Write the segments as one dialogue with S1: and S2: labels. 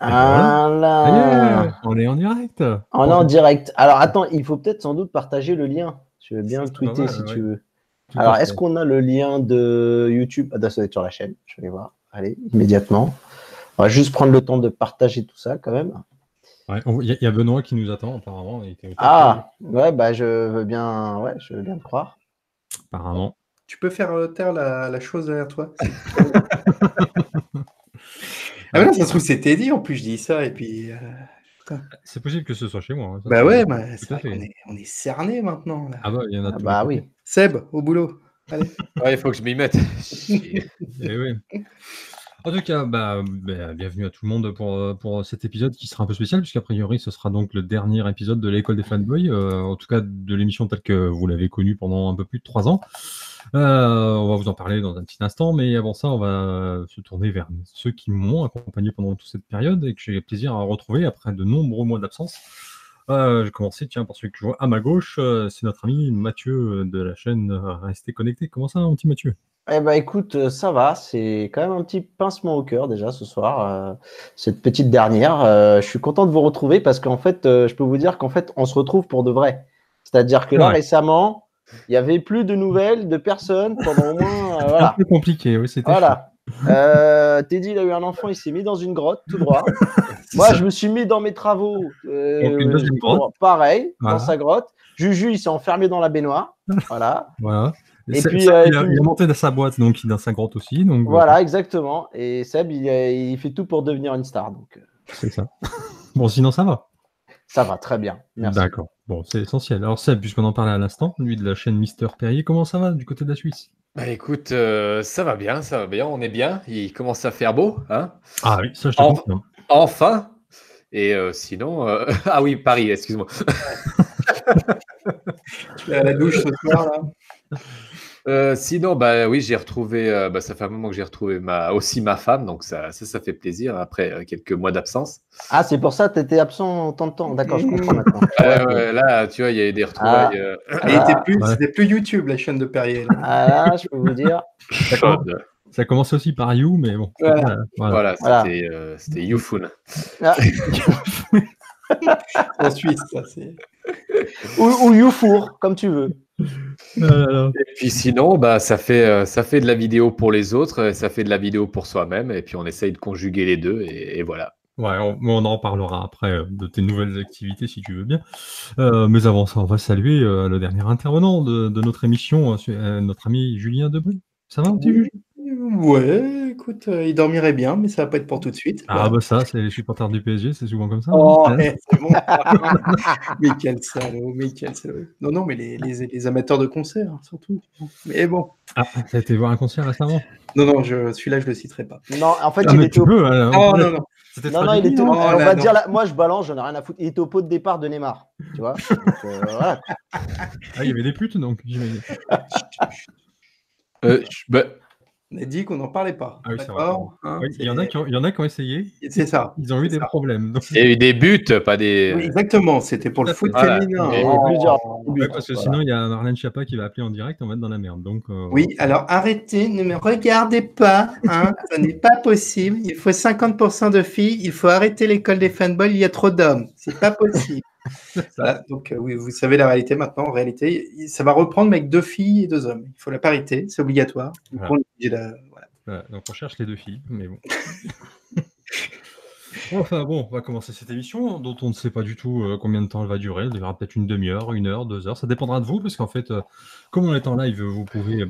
S1: Ah là
S2: On est en direct.
S1: On est en direct. Alors attends, il faut peut-être sans doute partager le lien. Je veux bien le tweeter
S2: mal,
S1: si
S2: ouais.
S1: tu veux.
S2: Tout
S1: Alors, est-ce qu'on a le lien de YouTube? Ah, ça doit être sur la chaîne. Je vais voir. Allez, immédiatement. On va juste prendre le temps de partager tout ça quand même.
S2: Ouais, Il y, a- il y a Benoît qui nous attend apparemment. il était au
S1: Ah, ouais, bah je veux bien, ouais, je veux bien le croire.
S2: Apparemment.
S3: Tu peux faire euh, taire la, la chose derrière toi Ah, là, ça se trouve, c'était dit. En plus, je dis ça. Et puis. euh,
S2: C'est possible que ce soit chez moi. hein, ça,
S3: Bah
S2: c'est-
S3: ouais, bah, c'est vrai est, on est cerné maintenant. là.
S2: Ah bah, il y en a
S1: Ah, bah oui.
S3: Seb, au boulot. Allez.
S4: Ouais, il faut que je m'y mette. Chier.
S2: Eh oui. En tout cas, bah, bah, bienvenue à tout le monde pour, euh, pour cet épisode qui sera un peu spécial, puisqu'a priori, ce sera donc le dernier épisode de l'école des fanboys, euh, en tout cas de l'émission telle que vous l'avez connue pendant un peu plus de trois ans. Euh, on va vous en parler dans un petit instant, mais avant ça, on va se tourner vers ceux qui m'ont accompagné pendant toute cette période et que j'ai plaisir à retrouver après de nombreux mois d'absence. Euh, je vais commencer tiens, par celui que je vois à ma gauche, c'est notre ami Mathieu de la chaîne Restez Connectés. Comment ça, mon petit Mathieu?
S1: Eh ben écoute, euh, ça va, c'est quand même un petit pincement au cœur déjà ce soir, euh, cette petite dernière. Euh, je suis content de vous retrouver parce qu'en fait, euh, je peux vous dire qu'en fait, on se retrouve pour de vrai. C'est-à-dire que là,
S2: Ouais.
S1: récemment, il n'y avait plus de nouvelles de personnes pendant au moins. euh,
S2: Un
S1: voilà.
S2: peu compliqué, oui, c'était
S1: Voilà. Teddy, il a eu un enfant, il s'est mis dans une grotte tout droit. Moi, je me suis mis dans mes travaux. Pareil,
S2: Voilà.
S1: dans sa grotte. Juju, il s'est enfermé dans la baignoire. Voilà.
S2: Voilà.
S1: Et puis, euh,
S2: il, a,
S1: puis-
S2: il a monté dans sa boîte, donc il est dans sa grotte aussi. Donc,
S1: Voilà, exactement. Et Seb, il, il fait tout pour devenir une star. Donc, euh,
S2: c'est ça. bon, sinon, ça va.
S1: ça va très bien. Merci.
S2: D'accord. Bon, c'est essentiel. Alors, Seb, puisqu'on en parlait à l'instant, lui de la chaîne Mister Perrier, comment ça va du côté de la Suisse?
S4: Bah écoute, euh, ça va bien, ça va bien, on est bien. Il commence à faire beau, hein
S2: Ah oui, ça, je te
S4: En-. Enfin. Et euh, sinon, euh, ah oui, Paris, excuse-moi.
S3: Tu es à la douche ce soir, là?
S4: Euh, sinon, bah oui, j'ai retrouvé. euh, bah, ça fait un moment que j'ai retrouvé ma, aussi ma femme, donc ça, ça, ça fait plaisir après euh, quelques mois d'absence.
S1: Ah, c'est pour ça que tu étais absent tant de temps. D'accord, je comprends maintenant.
S4: Ouais, ouais, là, tu vois, il y a eu des retrouvailles euh,
S1: Ah,
S3: plus-
S2: ouais.
S3: C'était plus YouTube, la chaîne de Perrier. là.
S1: Ah là, je peux vous dire.
S4: chaudes.
S2: Ça commence aussi par You, mais bon.
S3: Voilà.
S2: Euh, voilà.
S4: Voilà,
S1: Voilà.
S4: c'était euh, c'était Youfun.
S1: Ah,
S3: En Suisse, ça, c'est.
S1: ou, ou YouFour, comme tu veux.
S4: Et puis sinon, bah, ça, fait, euh, ça fait de la vidéo pour les autres, ça fait de la vidéo pour soi-même, et puis on essaye de conjuguer les deux, et, et voilà.
S2: Ouais, on, on en reparlera après euh, de tes nouvelles activités si tu veux bien. Euh, mais avant ça, on va saluer euh, le dernier intervenant de, de notre émission, euh, notre ami Julien Debré. Ça va, Julien?
S3: Ouais, écoute, euh, il dormirait bien, mais ça va pas être pour tout de suite.
S2: Ah bah ça, c'est les supporters du PSG, c'est souvent comme ça.
S3: Oh,
S2: hein.
S3: eh, c'est bon. mais quel salaud, mais quel salaud. Non, non, mais les, les, les amateurs de concert, hein, surtout. Mais bon.
S2: Ah, t'as été voir un concert récemment?
S3: Non, non, je, celui-là, je le citerai pas.
S1: Non, en fait,
S2: Ah,
S1: il était au...
S2: peux,
S3: Oh,
S2: on-
S3: non, non.
S2: C'était
S1: Non, non, il était au... on
S3: là,
S1: va
S3: non.
S1: dire, là, moi je balance, j'en ai rien à foutre. Il était au pot de départ de Neymar, tu vois. Donc, euh, voilà.
S2: Ah, il y avait des putes, donc, j'imagine.
S4: Euh, bah,
S3: On a dit qu'on n'en parlait pas.
S2: Ah oui, c'est
S3: D'accord? Hein,
S2: Oui, il, y en a qui ont, il y en a qui ont essayé,
S3: C'est ça.
S2: ils ont eu des
S3: ça.
S2: problèmes. donc-
S4: il y a eu des buts, pas des.
S3: Oui, exactement, c'était pour le foot
S4: Voilà.
S3: féminin.
S4: Et
S1: Il y a
S3: Oh.
S1: plusieurs.
S2: Ouais, parce que sinon, il y a Marlène Schiappa qui va appeler en direct, on va être dans la merde. Donc, euh,
S3: Oui, alors arrêtez, ne me regardez pas, hein, ce n'est pas possible. Il faut 50% de filles, il faut arrêter l'école des fanboys, il y a trop d'hommes, c'est pas possible. Voilà, donc euh, oui, vous savez la réalité maintenant. En réalité, ça va reprendre mais avec deux filles et deux hommes. Il faut la parité, c'est obligatoire. Donc,
S2: Voilà.
S3: on est obligé de- voilà.
S2: Voilà, donc on cherche les deux filles, mais bon. enfin bon, on va commencer cette émission dont on ne sait pas du tout euh, combien de temps elle va durer. Elle durera peut-être une demi-heure, une heure, deux heures. Ça dépendra de vous, parce qu'en fait, euh, comme on est en live, vous pouvez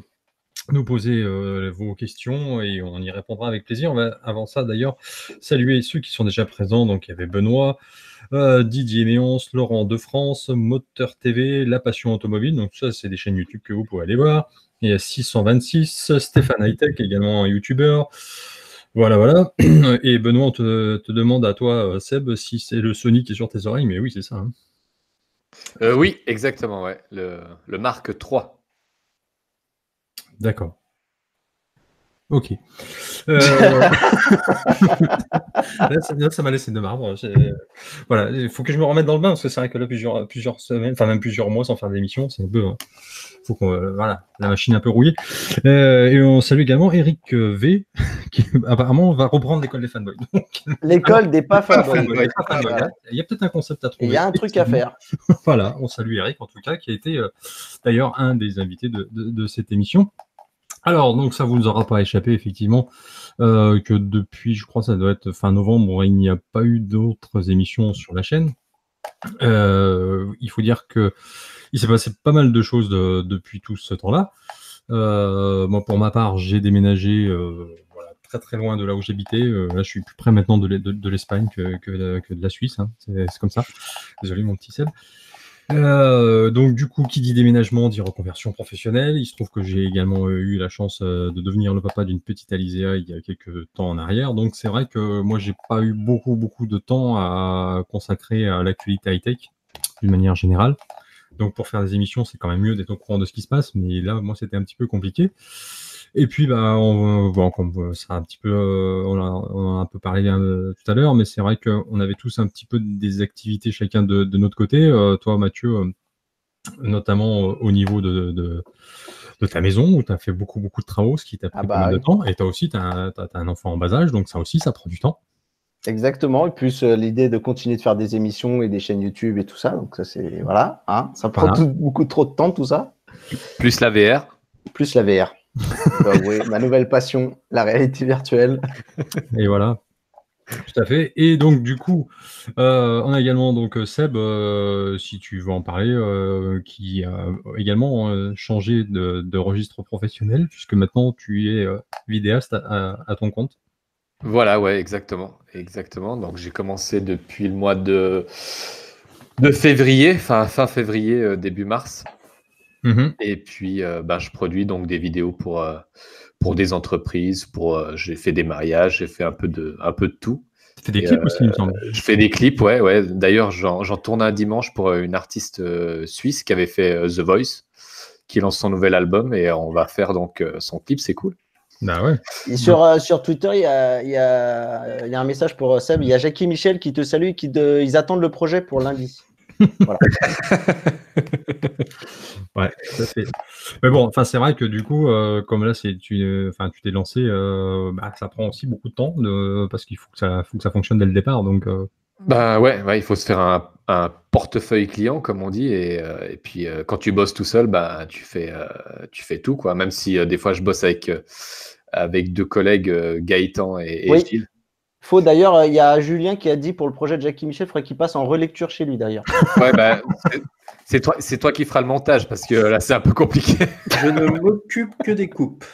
S2: nous poser euh, vos questions et on y répondra avec plaisir. On va avant ça d'ailleurs saluer ceux qui sont déjà présents. Donc il y avait Benoît, euh, Didier Méonce, Laurent de France, Moteur TV, La Passion Automobile. Donc ça, c'est des chaînes YouTube que vous pouvez aller voir. Il y a 626, Stéphane Hightech, également un YouTuber. Voilà, voilà. Et Benoît, on te, te demande à toi, euh, Seb, si c'est le Sony qui est sur tes oreilles, mais oui, c'est ça. hein.
S4: Euh, oui, exactement, ouais. Le, le Mark 3.
S2: D'accord. Ok. Euh, là, ça- m'a laissé de marbre. Voilà, il faut que je me remette dans le bain parce que c'est vrai que là, plusieurs, plusieurs semaines, enfin même plusieurs mois sans faire d'émission, c'est un peu, hein, faut qu'on, voilà, la machine est un peu rouillée. et on salue également Eric V, qui apparemment va reprendre l'école des fanboys.
S1: L'école des pas fanboys.
S2: Il y a peut-être un concept à trouver.
S1: Il y a un truc à faire.
S2: voilà, on salue Eric en tout cas, qui a été d'ailleurs un des invités de, de, de cette émission. Alors, donc ça vous aura pas échappé, effectivement, euh, que depuis, je crois, ça doit être fin novembre, il n'y a pas eu d'autres émissions sur la chaîne. Euh, il faut dire que il s'est passé pas mal de choses depuis tout ce temps-là. Euh, moi, pour ma part, j'ai déménagé très très loin de là où j'habitais. là, je suis plus près maintenant de l'Espagne que, de la Suisse. Hein. C'est comme ça. Désolé, mon petit Seb. Euh, donc du coup, qui dit déménagement dit reconversion professionnelle. Il se trouve que j'ai également euh, eu la chance euh, de devenir le papa d'une petite Alizéa il y a quelques temps en arrière. Donc c'est vrai que moi j'ai pas eu beaucoup beaucoup de temps à consacrer à l'actualité high tech d'une manière générale. Donc pour faire des émissions, c'est quand même mieux d'être au courant de ce qui se passe. Mais là, moi, c'était un petit peu compliqué. Et puis, bah, on, bon, comme ça un petit peu, euh, on, a, un peu parlé euh, tout à l'heure, mais c'est vrai qu'on avait tous un petit peu des activités chacun de, notre côté. Euh, toi, Mathieu, notamment au niveau de, de, ta maison où tu as fait beaucoup, beaucoup de travaux, ce qui t'a pris ah pas mal bah de temps. Et toi aussi, tu as, un enfant en bas âge, donc ça aussi, ça prend du temps.
S1: Exactement, et plus l'idée de continuer de faire des émissions et des chaînes YouTube et tout ça, donc ça c'est voilà, hein, ça prend beaucoup trop de temps tout ça.
S4: Plus la VR.
S1: Plus la VR. oui, ma nouvelle passion, la réalité virtuelle.
S2: Et voilà. Tout à fait. Et donc, du coup, euh, on a également donc Seb, euh, si tu veux en parler, euh, qui a également changé de, registre professionnel, puisque maintenant tu es vidéaste à, ton compte.
S4: Voilà, ouais, exactement. Exactement. Donc, j'ai commencé depuis le mois de, de février, fin, fin février, début mars. Mmh Et puis, euh, bah, je produis donc des vidéos pour, euh, pour des entreprises, pour, euh, j'ai fait des mariages, j'ai fait un peu de, un peu de tout.
S2: Tu fais des clips aussi, il me semble.
S4: Je fais des clips, ouais. ouais. D'ailleurs, j'en tourne un dimanche pour une artiste suisse qui avait fait The Voice, qui lance son nouvel album et on va faire donc son clip, c'est cool.
S2: Bah ouais.
S1: Et sur, sur Twitter, il y a, y, a, y a, un message pour Seb. Il y a Jackie Michel qui te salue, qui ils attendent le projet pour lundi. Voilà.
S2: ouais, ça fait. Mais bon, enfin, c'est vrai que du coup, euh, comme là, c'est tu, enfin, tu t'es lancé, euh, bah, ça prend aussi beaucoup de temps de, parce qu'il faut que ça, faut que ça fonctionne dès le départ. Donc. Euh.
S4: Bah ouais, ouais, il faut se faire un, un portefeuille client, comme on dit, et, et puis quand tu bosses tout seul, bah tu fais, tu fais tout quoi. Même si des fois je bosse avec avec deux collègues, Gaëtan et, et Gilles.
S1: Faut d'ailleurs, euh, il y a Julien qui a dit pour le projet de Jackie Michel, il faudrait qu'il passe en relecture chez lui d'ailleurs.
S4: Ouais, bah, c'est toi, c'est toi qui feras le montage parce que là c'est un peu compliqué.
S3: Je ne m'occupe que des coupes.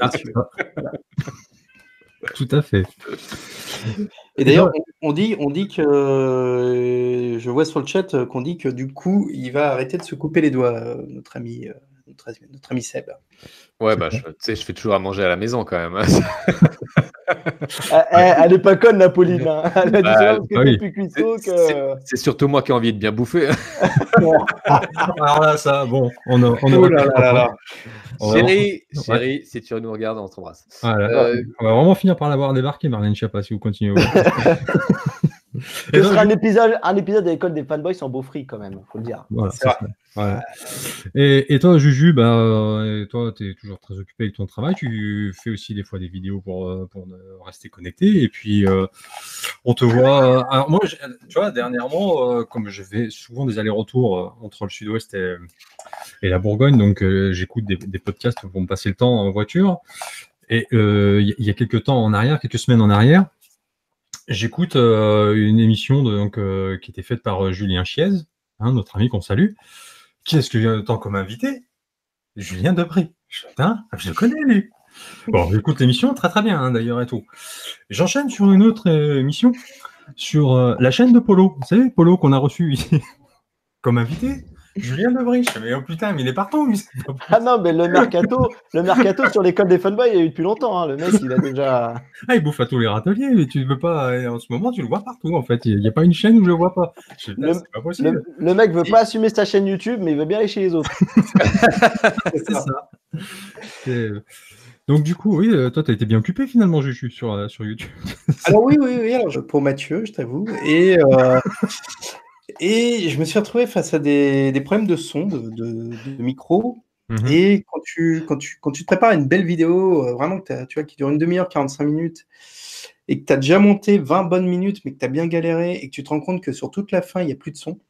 S3: Ah,
S2: tout à fait.
S3: Et d'ailleurs, on dit, on dit que je vois sur le chat qu'on dit que du coup, il va arrêter de se couper les doigts, euh, notre ami, euh, notre, notre ami Seb.
S4: Ouais, bah, je, je fais toujours à manger à la maison quand même. Hein.
S1: elle, n'est pas conne, la Pauline. Hein. Elle a bah, que...
S4: C'est surtout moi qui ai envie de bien bouffer.
S2: Alors là, ça, bon, on a. On a
S4: oh là là là Chérie, chérie, si tu nous regardes, on t'embrasse.
S2: Euh, on va vraiment finir par l'avoir débarqué, Marlène Schiappa, si vous continuez.
S1: Ce sera un épisode, un épisode de l'école des fanboys sans beau free quand même, faut le dire.
S2: Voilà, Et, toi, Juju, bah, toi, tu es toujours très occupé avec ton travail. Tu fais aussi des fois des vidéos pour, euh, pour rester connecté. Et puis, euh, on te voit. Alors, moi, tu vois, dernièrement, euh, comme je fais souvent des allers-retours entre le sud-ouest et, et, la Bourgogne, donc j'écoute des, des, podcasts pour me passer le temps en voiture. Et il y a quelques temps en arrière, quelques semaines en arrière, J'écoute euh, une émission donc, euh, qui était faite par euh, Julien Chiez, hein, notre ami qu'on salue. Qui est-ce que j'ai temps comme invité Julien Debré. Je, je le connais lui. Bon, j'écoute l'émission très très bien hein, d'ailleurs et tout. J'enchaîne sur une autre émission sur la chaîne de Polo. Vous savez, Polo qu'on a reçu ici comme invité. Julien. Je mais oh putain, mais il est partout, lui.
S1: Ah non, mais le mercato, le mercato sur l'école des fanboys, il y a eu depuis longtemps. Hein. Le mec, il a déjà.
S2: Ah, il bouffe à tous les râteliers, mais tu ne veux pas. En ce moment, tu le vois partout, en fait. Il n'y a pas une chaîne où je le vois pas.
S1: le, pas possible. Le, mec veut pas assumer sa chaîne YouTube, mais il veut bien aller chez les autres.
S2: C'est ça. Donc du coup, oui, euh, toi, tu as été bien occupé finalement, Juju, sur, euh, sur YouTube.
S3: alors oui, oui, oui. Alors, pour Mathieu, je t'avoue. Et, euh, et je me suis retrouvé face à des, problèmes de son, de, micro. Mhm. Et quand tu, quand, tu, quand tu te prépares une belle vidéo, euh, vraiment, tu vois, qui dure une demi-heure, 45 minutes, et que tu as déjà monté 20 bonnes minutes, mais que tu as bien galéré, et que tu te rends compte que sur toute la fin, il n'y a plus de son.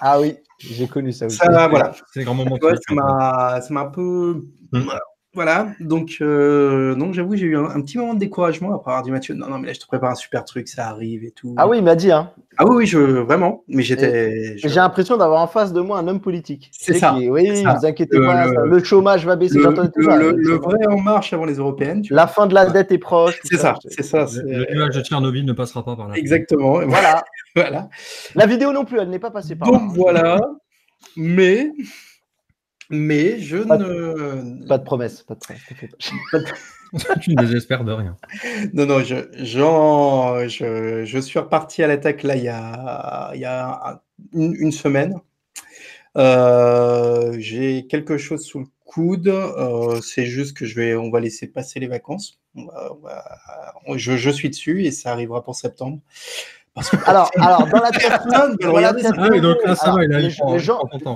S1: Ah oui, j'ai connu ça aussi.
S3: Ça, voilà.
S2: C'est grand moment.
S3: ça m'a un peu. Mm. Voilà, donc, euh, donc j'avoue, j'ai eu un, petit moment de découragement après avoir dit Mathieu, non, non, mais là, je te prépare un super truc, ça arrive et tout.
S1: Ah oui, il m'a dit, hein.
S3: Ah oui, oui, je, vraiment, mais j'étais.
S1: J'ai l'impression d'avoir en face de moi un homme politique.
S3: C'est ça.
S1: oui, ne vous inquiétez pas, le, chômage va baisser.
S3: Le, le, vrai en marche avant les européennes.
S1: La fin de la dette est proche.
S3: C'est ça, c'est ça.
S2: Le nuage de Tchernobyl ne passera pas par là.
S3: Exactement.
S1: Voilà. voilà. La vidéo non plus, elle n'est pas passée par
S3: là. Donc voilà, mais mais je ne.
S1: Pas de promesse. Pas de promesse.
S2: tu ne désespères de rien.
S3: Non, non, je, je, je, suis reparti à l'attaque là il y a, il y a une, semaine. Euh, j'ai quelque chose sous le coude. Euh, c'est juste que je vais, on va laisser passer les vacances. je, je, suis dessus et ça arrivera pour septembre.
S1: alors, alors, dans la chatroom,
S2: ah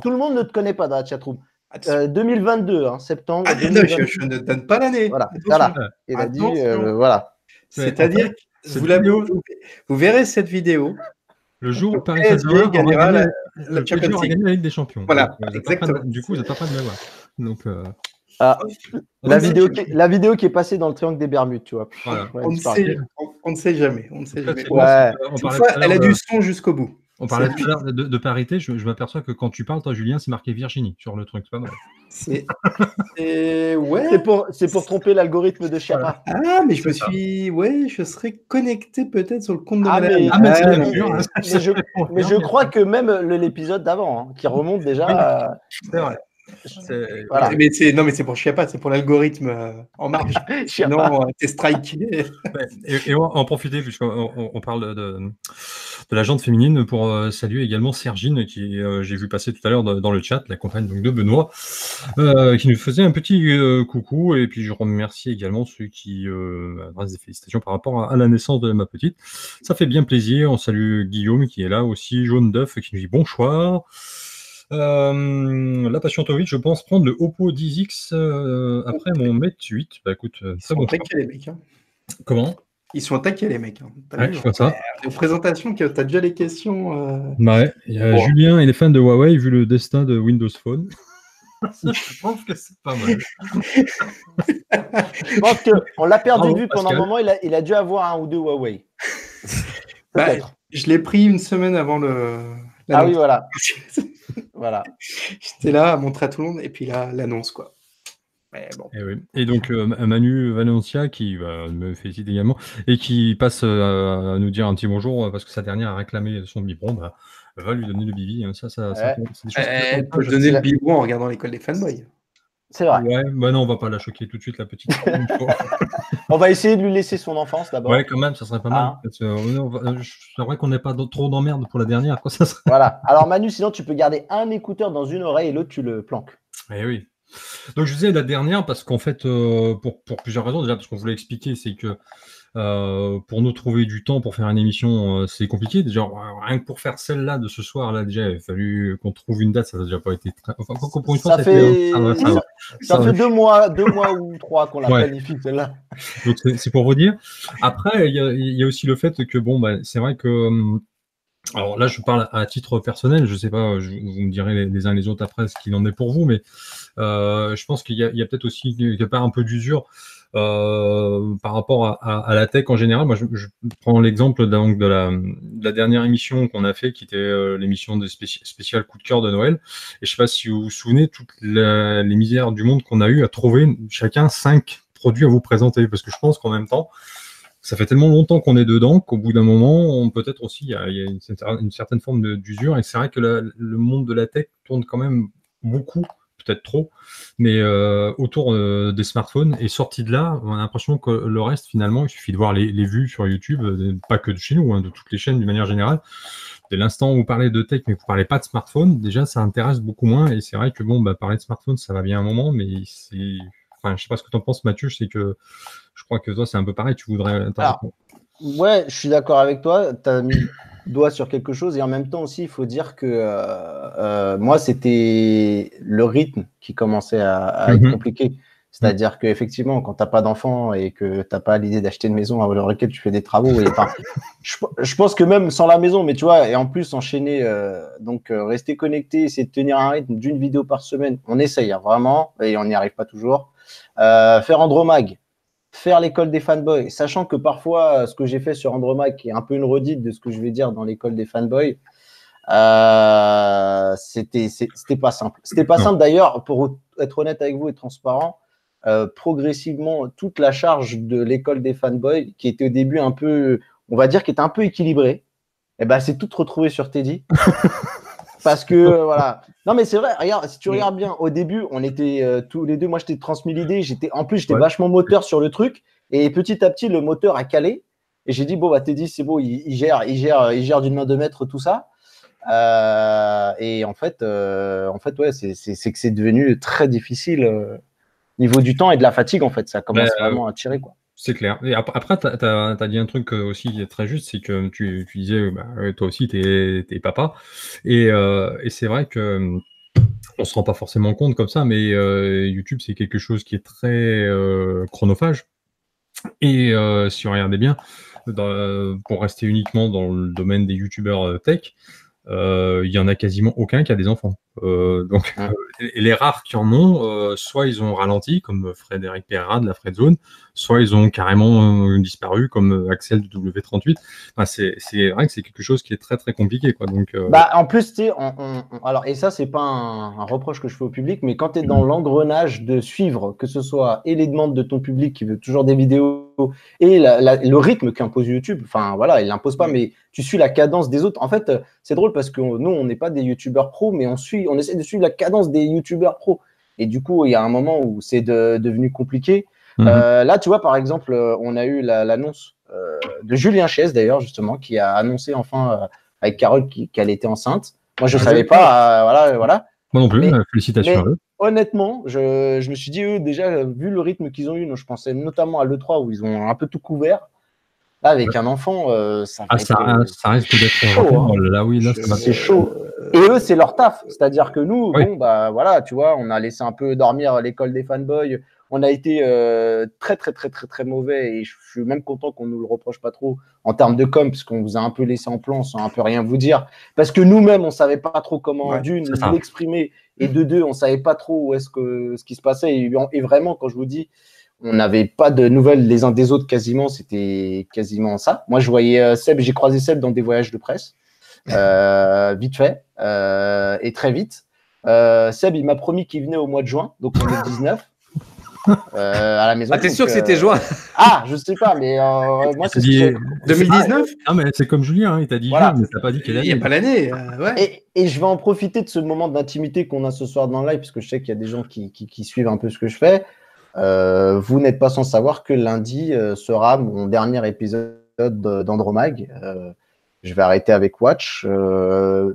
S1: tout le monde ne te connaît pas dans la chatroom. 2022, ah, hein, septembre.
S3: Ah, non, je, ne donne pas l'année.
S1: Voilà, voilà. Il a dit, euh, voilà.
S3: C'est-à-dire, vous, vous, verrez cette vidéo.
S2: Le jour où Paris Saint-Germain
S3: gagnera la,
S2: la, la Ligue des Champions.
S3: Voilà, Donc, exactement.
S2: du coup, vous n'êtes pas prêt de me voir. Donc, euh...
S1: ah, la, vidéo qui, la vidéo qui est passée dans le triangle des Bermudes, tu vois.
S3: Voilà. on, ne sait, on, ne sait, jamais. On ne sait jamais. Ouais. Fois, elle a du son jusqu'au bout.
S2: On parlait tout à l'heure de, parité. Je, m'aperçois que quand tu parles, toi, Julien, c'est marqué Virginie sur le truc. C'est pas mal.
S3: C'est ouais.
S1: C'est pour, pour tromper l'algorithme de Chiappa.
S3: Ah, mais je me suis. Ouais, je serais connecté peut-être sur le compte de
S1: ah, mais... Ah, mais, je, mais je crois que même l'épisode d'avant, hein, qui remonte déjà.
S3: C'est vrai. Voilà. Mais c'est non, mais c'est pour Chiappa, c'est pour l'algorithme euh, en marge. Sinon, euh, t'es striké.
S2: et, on va en profiter puisqu'on on, parle de, de la jante féminine pour euh, saluer également Sergine qui j'ai vu passer tout à l'heure dans le chat, la compagne donc, de Benoît, qui nous faisait un petit coucou et puis je remercie également ceux qui adressent des félicitations par rapport à, la naissance de ma petite. Ça fait bien plaisir. On salue Guillaume qui est là aussi, Jaune d'œuf qui nous dit bonsoir. Euh, la Patientovic, je pense prendre le Oppo 10X euh, après mon Mate 8. Bah écoute,
S3: euh, Ils sont attaqués les mecs. Hein.
S2: Comment?
S3: Ils sont attaqués les mecs. Hein.
S2: Ouais, je vois ça.
S3: Aux présentations, tu as déjà les questions.
S2: Ouais, il y a Julien et les fans de Huawei vu le destin de Windows Phone. je pense que c'est pas mal.
S1: je pense qu'on l'a perdu de vue pendant un moment. Il a, il a, dû avoir un ou deux Huawei.
S3: Bah, je l'ai pris une semaine avant le.
S1: Ah oui, voilà. voilà.
S3: J'étais là à montrer à tout le monde et puis là, l'annonce, quoi.
S2: Mais bon. Eh et, donc euh, Manu Valencia qui me félicite également et qui passe euh, à nous dire un petit bonjour parce que sa dernière a réclamé son biberon, bah, va lui donner le bibi. Hein. Ça, ça, ça
S3: Elle peut donner le biberon en regardant l'école des fanboys.
S1: C'est vrai.
S2: Ouais, bah non, on va pas la choquer tout de suite, la petite.
S1: on va essayer de lui laisser son enfance d'abord.
S2: Ouais, quand même, ça serait pas mal. Ah. Euh, c'est vrai qu'on n'ait pas trop d'emmerde pour la dernière. Quoi, ça serait...
S1: Voilà. Alors, Manu, sinon, tu peux garder un écouteur dans une oreille et l'autre, tu le planques.
S2: Eh oui. Donc, je disais la dernière parce qu'en fait, euh, pour, pour, plusieurs raisons, déjà, parce qu'on voulait expliquer, c'est que euh, pour nous trouver du temps pour faire une émission, euh, c'est compliqué. Déjà, rien que pour faire celle-là de ce soir, là, déjà, il a fallu qu'on trouve une date. Ça n'a déjà pas été très. Enfin,
S1: pour une fois, ça, fait... ça, fait deux mois, deux mois ou trois qu'on la planifie celle-là.
S2: Donc c'est pour vous dire. Après, il y, a, aussi le fait que bon, bah, c'est vrai que. Hum, alors là, je parle à titre personnel. Je sais pas, vous me direz les, uns les autres après ce qu'il en est pour vous, mais euh, je pense qu'il y a, a peut-être aussi quelque part un peu d'usure euh, par rapport à, à, la tech en général. Moi, je, je prends l'exemple de la, de la, dernière émission qu'on a fait, qui était euh, l'émission de spécial coup de cœur de Noël. Et je sais pas si vous vous souvenez toutes les misères du monde qu'on a eu à trouver chacun cinq produits à vous présenter, parce que je pense qu'en même temps, ça fait tellement longtemps qu'on est dedans qu'au bout d'un moment, peut-être aussi il y a, une, certaine forme d'usure. Et c'est vrai que le monde de la tech tourne quand même beaucoup peut-être trop, mais euh, autour euh, des smartphones. Et sorti de là, on a l'impression que le reste, finalement, il suffit de voir les, vues sur YouTube, euh, pas que de chez nous, hein, de toutes les chaînes d'une manière générale. Dès l'instant où vous parlez de tech, mais vous parlez pas de smartphone, déjà, ça intéresse beaucoup moins. Et c'est vrai que bon, bah, parler de smartphone, ça va bien un moment, mais c'est. Enfin, je sais pas ce que tu en penses, Mathieu. Je sais que je crois que toi, c'est un peu pareil. Tu voudrais.
S1: Ouais, je suis d'accord avec toi. Tu as mis doigt sur quelque chose. Et en même temps aussi, il faut dire que moi, c'était le rythme qui commençait à, être mhm. compliqué. C'est-à-dire qu'effectivement, quand tu n'as pas d'enfant et que tu n'as pas l'idée d'acheter une maison dans laquelle tu fais des travaux, et, je, pense que même sans la maison, mais tu vois, et en plus enchaîner, euh, donc euh, rester connecté, essayer de tenir un rythme d'une vidéo par semaine, on essaye hein, vraiment, et on n'y arrive pas toujours. Euh, faire Andromag, faire l'école des fanboys, sachant que parfois, ce que j'ai fait sur Andromag, qui est un peu une redite de ce que je vais dire dans l'école des fanboys, c'était c'était pas simple. C'était pas simple d'ailleurs, pour être honnête avec vous et transparent euh, progressivement toute la charge de l'école des fanboys, qui était au début un peu, on va dire, qui était un peu équilibrée, et eh ben, c'est tout retrouvé sur Teddy. Parce que euh, voilà. Non mais c'est vrai, regarde, si tu regardes bien, au début, on était euh, tous les deux, moi je t'ai transmis l'idée, j'étais en plus j'étais vachement moteur sur le truc, et petit à petit le moteur a calé, et j'ai dit bon bah Teddy c'est beau, il, gère, il gère, il gère d'une main de maître tout ça. et en fait, en fait ouais, c'est que c'est devenu très difficile niveau du temps et de la fatigue, en fait. Ça commence vraiment à tirer. Quoi.
S2: C'est clair. Et après, tu as, dit un truc euh, aussi très juste, c'est que tu, disais, bah, toi aussi, tu es, papa. Euh, et, c'est vrai que on se rend pas forcément compte comme ça, mais euh, YouTube, c'est quelque chose qui est très chronophage. Et si on regardait bien, pour rester uniquement dans le domaine des YouTubeurs tech, il y en a quasiment aucun qui a des enfants. Euh, donc, euh, les rares qui en ont, euh, soit ils ont ralenti, comme Frédéric Pereira de la Fred Zone, soit ils ont carrément disparu, comme Axel du W38. Enfin, c'est vrai que c'est quelque chose qui est très très compliqué. Quoi. Donc,
S1: bah, en plus, sais, alors, et ça, c'est pas un, reproche que je fais au public, mais quand tu es dans mm. l'engrenage de suivre, que ce soit et les demandes de ton public qui veut toujours des vidéos, et le rythme qu'impose YouTube, enfin voilà, il l'impose pas, mm. mais tu suis la cadence des autres. En fait, c'est drôle parce que nous, on n'est pas des YouTubeurs pros, mais on suit on essaie de suivre la cadence des youtubeurs pro. Et du coup, il y a un moment où c'est devenu compliqué. Mhm. Euh, là, tu vois, par exemple, euh, on a eu l'annonce euh, de Julien Chies, d'ailleurs, justement, qui a annoncé enfin avec Carole qu'elle était enceinte. Moi, je ne ah, savais pas. voilà, voilà.
S2: Moi non plus, félicitations à eux.
S1: Honnêtement, je, me suis dit, eux, déjà, vu le rythme qu'ils ont eu, je pensais notamment à l'E3 où ils ont un peu tout couvert. Là, avec un enfant, ça,
S2: ah, ça, risque d'être
S1: chaud. Hein. Là, oui, là, c'est chaud. Et eux, c'est leur taf. C'est-à-dire que nous, bon, bah voilà, tu vois, on a laissé un peu dormir l'école des fanboys. On a été euh, très, très, très, très, très mauvais. Et je suis même content qu'on nous le reproche pas trop en termes de com, parce qu'on vous a un peu laissé en plan sans un peu rien vous dire. Parce que nous-mêmes, on savait pas trop comment, d'une, l'exprimer. Et de deux, on savait pas trop où est-ce que ce qui se passait. Et, vraiment, quand je vous dis, on n'avait pas de nouvelles les uns des autres quasiment, c'était quasiment ça. Moi, je voyais euh, Seb, j'ai croisé Seb dans des voyages de presse. Euh, vite fait euh, et très vite. Euh, Seb, il m'a promis qu'il venait au mois de juin, donc on est 19. à la maison.
S4: Ah, t'es sûr que c'était juin?
S1: Ah, je sais pas, mais moi c'est
S3: dit... 2019
S2: Ah, mais c'est comme Julien, hein, il t'a dit juin, mais t'as pas dit quelle année.
S3: Il n'y a pas l'année.
S1: ouais. et, je vais en profiter de ce moment d'intimité qu'on a ce soir dans le live, parce que je sais qu'il y a des gens qui, qui, suivent un peu ce que je fais. Vous n'êtes pas sans savoir que lundi sera mon dernier épisode d'Andromag je vais arrêter avec Watch. Euh,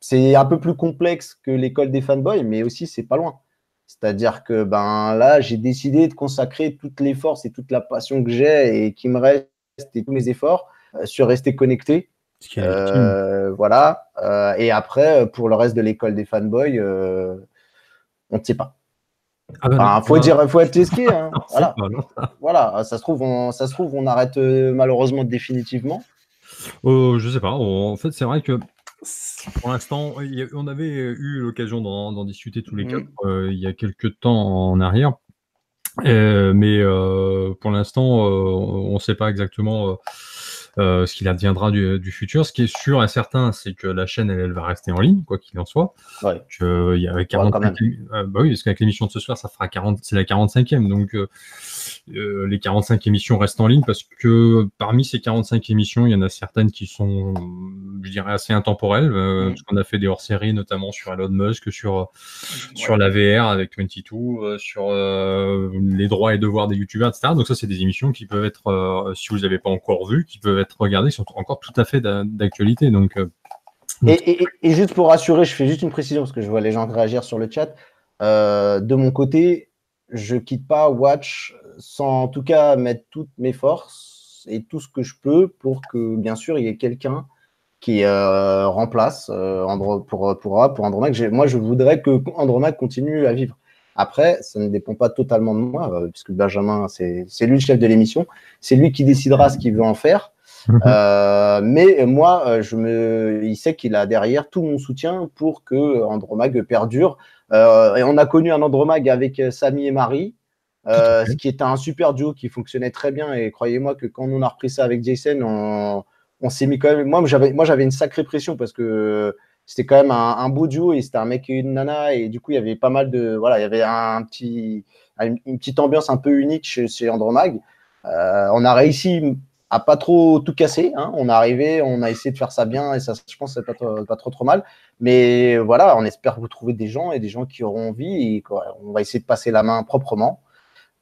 S1: c'est un peu plus complexe que l'école des fanboys, mais aussi c'est pas loin. C'est-à-dire que ben là, j'ai décidé de consacrer toutes les forces et toute la passion que j'ai et qui me reste et tous mes efforts euh, sur rester connecté. Euh, voilà. et après, pour le reste de l'école des fanboys, on ne sait pas. Il ah faut dire, faut être risqué. Hein. voilà. voilà. Ça se trouve, on, ça se trouve, on arrête malheureusement définitivement.
S2: Euh, je sais pas. En fait, c'est vrai que pour l'instant, on avait eu l'occasion d'en discuter tous les mmh. quatre euh, il y a quelques temps en arrière. Euh, mais pour l'instant, on ne sait pas exactement ce qu'il adviendra du, futur. Ce qui est sûr et certain, c'est que la chaîne, elle, va rester en ligne, quoi qu'il en soit.
S1: Ouais.
S2: il y a 40, bah oui, parce qu'avec l'émission de ce soir, ça fera 40, c'est la 45e. Donc, euh, les 45 émissions restent en ligne parce que parmi ces 45 émissions, il y en a certaines qui sont, je dirais, assez intemporelles. Euh, parce qu'on a fait des hors-séries, notamment sur Elon Musk, sur, sur la VR avec 22, euh, sur les droits et devoirs des youtubeurs, etc. Donc ça, c'est des émissions qui peuvent être, si vous n'avez pas encore vu, qui peuvent être regardées, qui sont encore tout à fait d'actualité. Donc,
S1: et, et, juste pour rassurer, je fais juste une précision parce que je vois les gens réagir sur le chat. de mon côté, je quitte pas Watch sans en tout cas mettre toutes mes forces et tout ce que je peux pour que, bien sûr, il y ait quelqu'un qui remplace Andro, pour, pour, pour Andromaque. Moi, je voudrais que Andromaque continue à vivre. Après, ça ne dépend pas totalement de moi, puisque Benjamin, c'est lui le chef de l'émission. C'est lui qui décidera ce qu'il veut en faire. Mhm. Euh, mais moi, euh, je me, il sait qu'il a derrière tout mon soutien pour que Andromag perdure. Euh, et on a connu un Andromag avec Samy et Marie, ce qui était un super duo qui fonctionnait très bien. Et croyez-moi que quand on a repris ça avec Jason, on, on s'est mis quand même. Moi, j'avais, moi, j'avais une sacrée pression parce que c'était quand même un, beau duo et c'était un mec et une nana et du coup il y avait pas mal de voilà il y avait un, petit une, petite ambiance un peu unique chez, chez Andromag. on a réussi a pas trop tout cassé. Hein. On est arrivé, on a essayé de faire ça bien et ça, je pense, c'est pas, pas trop trop mal. Mais voilà, on espère vous trouver des gens et des gens qui auront envie et on va essayer de passer la main proprement.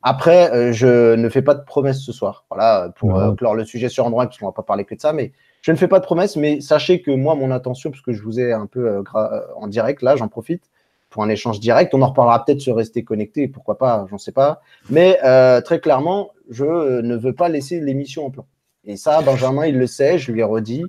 S1: Après, euh, je ne fais pas de promesses ce soir. Voilà, pour euh, clore le sujet sur Android, parce qu'on va pas parler que de ça, mais je ne fais pas de promesses. Mais sachez que moi, mon intention, parce que je vous ai un peu euh, en direct là, j'en profite pour un échange direct. On en reparlera peut-être sur rester connecté, pourquoi pas, j'en sais pas. Mais très clairement, je ne veux pas laisser l'émission en plan. Et ça, Benjamin, il le sait, je lui ai redit.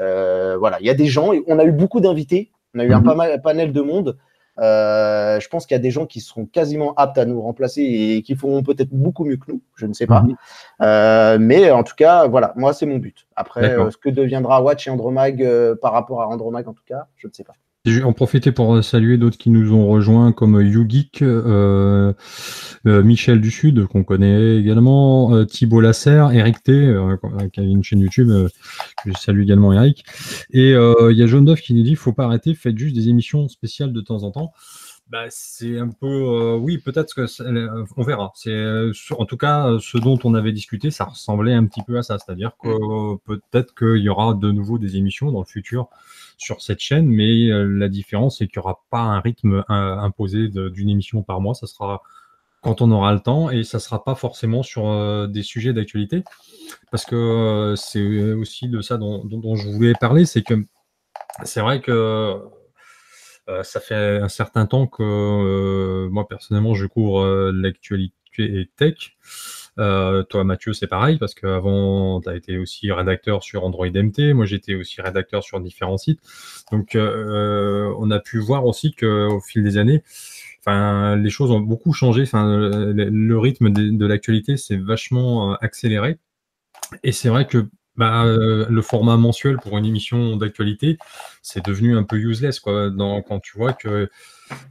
S1: Euh, voilà, il y a des gens, on a eu beaucoup d'invités, on a eu un mhm. pas mal, panel de monde. Euh, je pense qu'il y a des gens qui seront quasiment aptes à nous remplacer et qui feront peut-être beaucoup mieux que nous, je ne sais pas. Mhm. Euh, mais en tout cas, voilà, moi, c'est mon but. Après, ce que deviendra Watch et Andromag par rapport à Andromag, en tout cas, je ne sais pas.
S2: En profiter pour saluer d'autres qui nous ont rejoints comme YouGeek, euh, euh, Michel du Sud, qu'on connaît également, euh, Thibault Lasserre, Eric T, euh, qui a une chaîne YouTube, je salue également Eric. Et il y a Jaune Dove qui nous dit, faut pas arrêter, faites juste des émissions spéciales de temps en temps. Bah, c'est un peu, oui, peut-être que on verra. C'est en tout cas ce dont on avait discuté, ça ressemblait un petit peu à ça, c'est-à-dire que peut-être qu'il y aura de nouveau des émissions dans le futur sur cette chaîne, mais euh, la différence, c'est qu'il n'y aura pas un rythme euh, imposé d'une émission par mois. Ça sera quand on aura le temps et ça sera pas forcément sur euh, des sujets d'actualité parce que c'est aussi de ça dont, je voulais parler c'est que c'est vrai que ça fait un certain temps que moi personnellement je couvre l'actualité tech toi, Mathieu, c'est pareil, parce qu'avant, tu as été aussi rédacteur sur Android MT. Moi, j'étais aussi rédacteur sur différents sites. Donc, euh, on a pu voir aussi qu'au fil des années, Enfin, les choses ont beaucoup changé. Enfin, le, rythme de, l'actualité s'est vachement euh, accéléré. Et c'est vrai que bah, le format mensuel pour une émission d'actualité, c'est devenu un peu useless quoi. Quand tu vois que euh,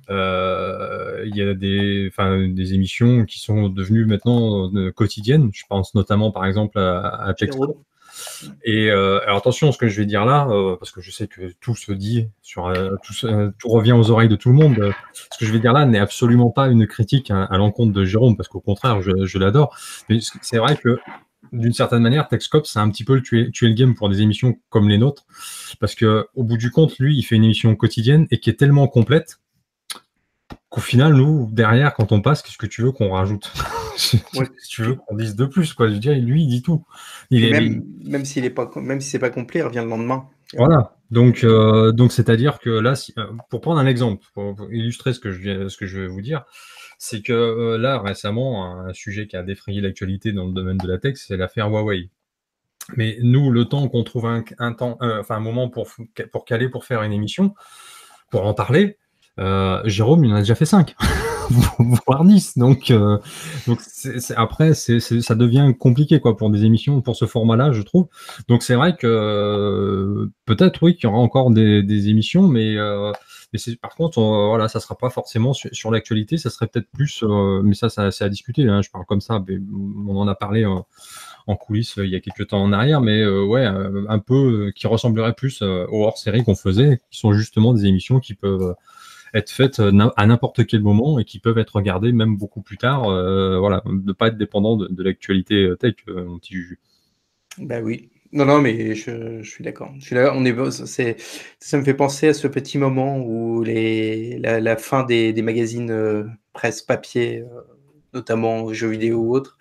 S2: il y a des, des émissions qui sont devenues maintenant euh, quotidiennes. Je pense notamment, par exemple, à, à Et euh, alors attention, ce que je vais dire là, parce que je sais que tout se dit sur tout, revient aux oreilles de tout le monde. ce que je vais dire là n'est absolument pas une critique à, l'encontre de Jérôme, parce qu'au contraire, je, je l'adore. Mais c'est vrai que d'une certaine manière, Texcop, c'est un petit peu tuer, tuer, le game pour des émissions comme les nôtres, parce que au bout du compte, lui, il fait une émission quotidienne et qui est tellement complète qu'au final, nous, derrière, quand on passe, qu'est-ce que tu veux qu'on rajoute tu veux qu'on dise de plus, quoi. Je veux dire, lui, il dit tout.
S3: Il même, même s'il est pas, même si c'est pas complet, il revient le lendemain.
S2: Voilà. Donc, euh, donc c'est-à-dire que là, euh, pour prendre un exemple, pour, illustrer ce que je ce que je vais vous dire, c'est que euh, là, récemment, un sujet qui a défrayé l'actualité dans le domaine de la tech, c'est l'affaire Huawei. Mais nous, le temps qu'on trouve un, temps, enfin un moment pour, pour caler pour faire une émission, pour en parler, euh, Jérôme, il en a déjà fait 5, voire 10. Donc, euh, donc après, c'est, ça devient compliqué quoi pour des émissions, pour ce format-là, je trouve. Donc c'est vrai que euh, peut-être oui qu'il y aura encore des, émissions, mais, mais c'est, par contre, voilà, ça sera pas forcément sur, l'actualité, ça serait peut-être plus, mais ça, ça c'est à discuter. Hein, je parle comme ça, mais on en a parlé en coulisses il y a quelques temps en arrière, mais ouais, un peu qui ressemblerait plus aux hors-séries qu'on faisait, qui sont justement des émissions qui peuvent être faites euh, à n'importe quel moment et qui peuvent être regardées même beaucoup plus tard. Euh, voilà, ne pas être dépendant de, l'actualité euh, tech, mon petit Juju.
S3: Bah oui. Non, non, mais je, suis d'accord. Je on est, ça me fait penser à ce petit moment où les, la, fin des, magazines presse papier notamment jeux vidéo ou autres,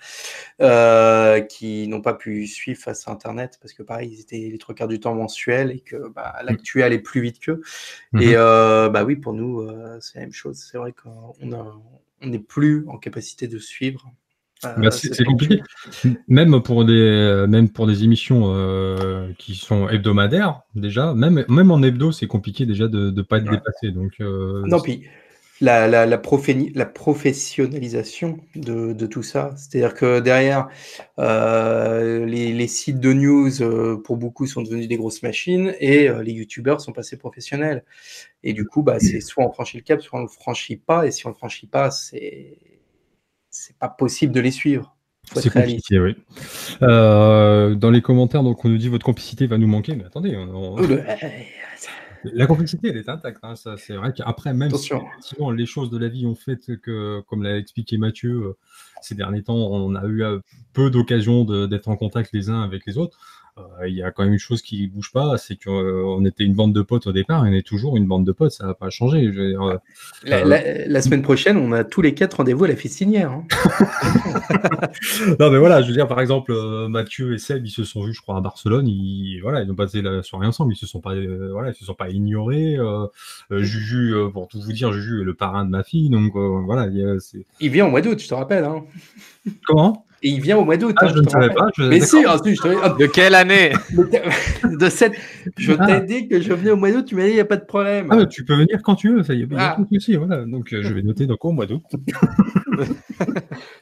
S3: euh, qui n'ont pas pu suivre face à Internet parce que pareil, ils étaient les trois quarts du temps mensuels et que bah, mmh. l'actu allait plus vite qu'eux. Mmh et euh, bah oui, pour nous, euh, c'est la même chose. C'est vrai qu'on on n'est plus en capacité de suivre
S2: bah, c'est compliqué. Même pour des, même pour des émissions qui sont hebdomadaires, déjà, même, même en hebdo, c'est compliqué déjà de ne pas être dépassé. Donc,
S3: non, puis la, la, la, professionnalisation de, de, tout ça. C'est-à-dire que derrière, euh, les, les, sites de news, euh, pour beaucoup, sont devenus des grosses machines et euh, les youtubeurs sont passés professionnels. Et du coup, bah, c'est soit on franchit le cap, soit on ne le franchit pas. Et si on ne le franchit pas, c'est pas possible de les suivre.
S2: C'est compliqué, oui. Dans les commentaires, donc on nous dit votre complicité va nous manquer, mais attendez, on... La complexité, elle est intacte. Hein, ça, c'est vrai qu'après, même si les choses de la vie ont fait que, comme l'a expliqué Mathieu, euh, ces derniers temps, on a eu euh, peu d'occasions d'être en contact les uns avec les autres. Euh, il y a quand même une chose qui bouge pas, c'est qu'on était une bande de potes au départ, et on est toujours une bande de potes, ça va pas changer.
S3: Euh, la, semaine prochaine, on a tous les quatre rendez-vous à la fistinière. Hein.
S2: non, mais voilà, je veux dire, par exemple, euh, Mathieu et Seb, ils se sont vus, je crois, à Barcelone, ils, voilà, ils ont passé la soirée ensemble, ils se sont pas, voilà, ils se sont pas ignorés. Juju, pour tout vous dire, Juju est le parrain de ma fille, donc voilà.
S3: Il vient au mois d'août, je te rappelle. Hein.
S2: Comment?
S3: Et il vient au mois d'août.
S2: Ah, hein, je ne savais pas.
S3: Mais si, ensuite, je
S4: De quelle année?
S3: De cette. Je ah. t'ai dit que je venais au mois d'août, tu m'as dit, il n'y a pas de problème.
S2: Ah, tu peux venir quand tu veux, ça y est. Ah. voilà. Donc, euh, je vais noter donc au mois d'août.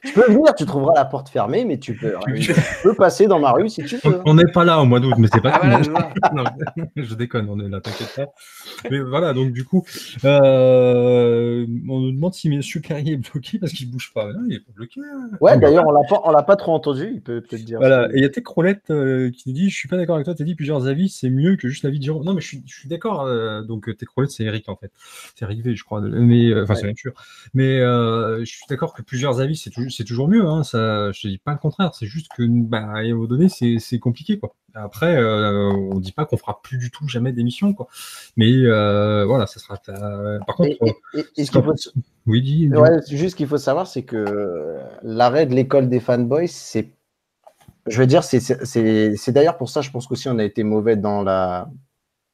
S1: tu peux venir, tu trouveras la porte fermée, mais tu peux, hein. tu peux passer dans ma rue si tu veux.
S2: On n'est pas là au mois d'août, mais c'est pas ah, je déconne, on est là, t'inquiète pas. Mais voilà, donc du coup, euh, on nous demande si M. Perrier est bloqué parce qu'il ne bouge pas. il n'est pas bloqué.
S1: Ouais, d'ailleurs, on l'a pas on l'a pas trop entendu, il peut peut-être dire.
S2: Voilà, et il y a Tech euh, qui nous dit Je suis pas d'accord avec toi, tu as dit plusieurs avis, c'est mieux que juste l'avis de Jérôme. Non, mais je suis, je suis d'accord. Euh, donc, Tech c'est Eric en fait. C'est arrivé, je crois. Mais, euh, enfin, c'est sûr. Mais je suis d'accord que plusieurs avis, c'est toujours, toujours mieux. Hein, ça, je te dis pas le contraire. C'est juste que, bah, à un moment donné, c'est compliqué. quoi. Après, on dit pas qu'on fera plus du tout jamais d'émission. quoi. Mais voilà, ça sera. par contre.
S1: Oui, dis. juste qu'il faut savoir, c'est que l'arrêt de l'école des fanboys, c'est. Je veux dire, c'est d'ailleurs pour ça, je pense qu'aussi on a été mauvais dans la,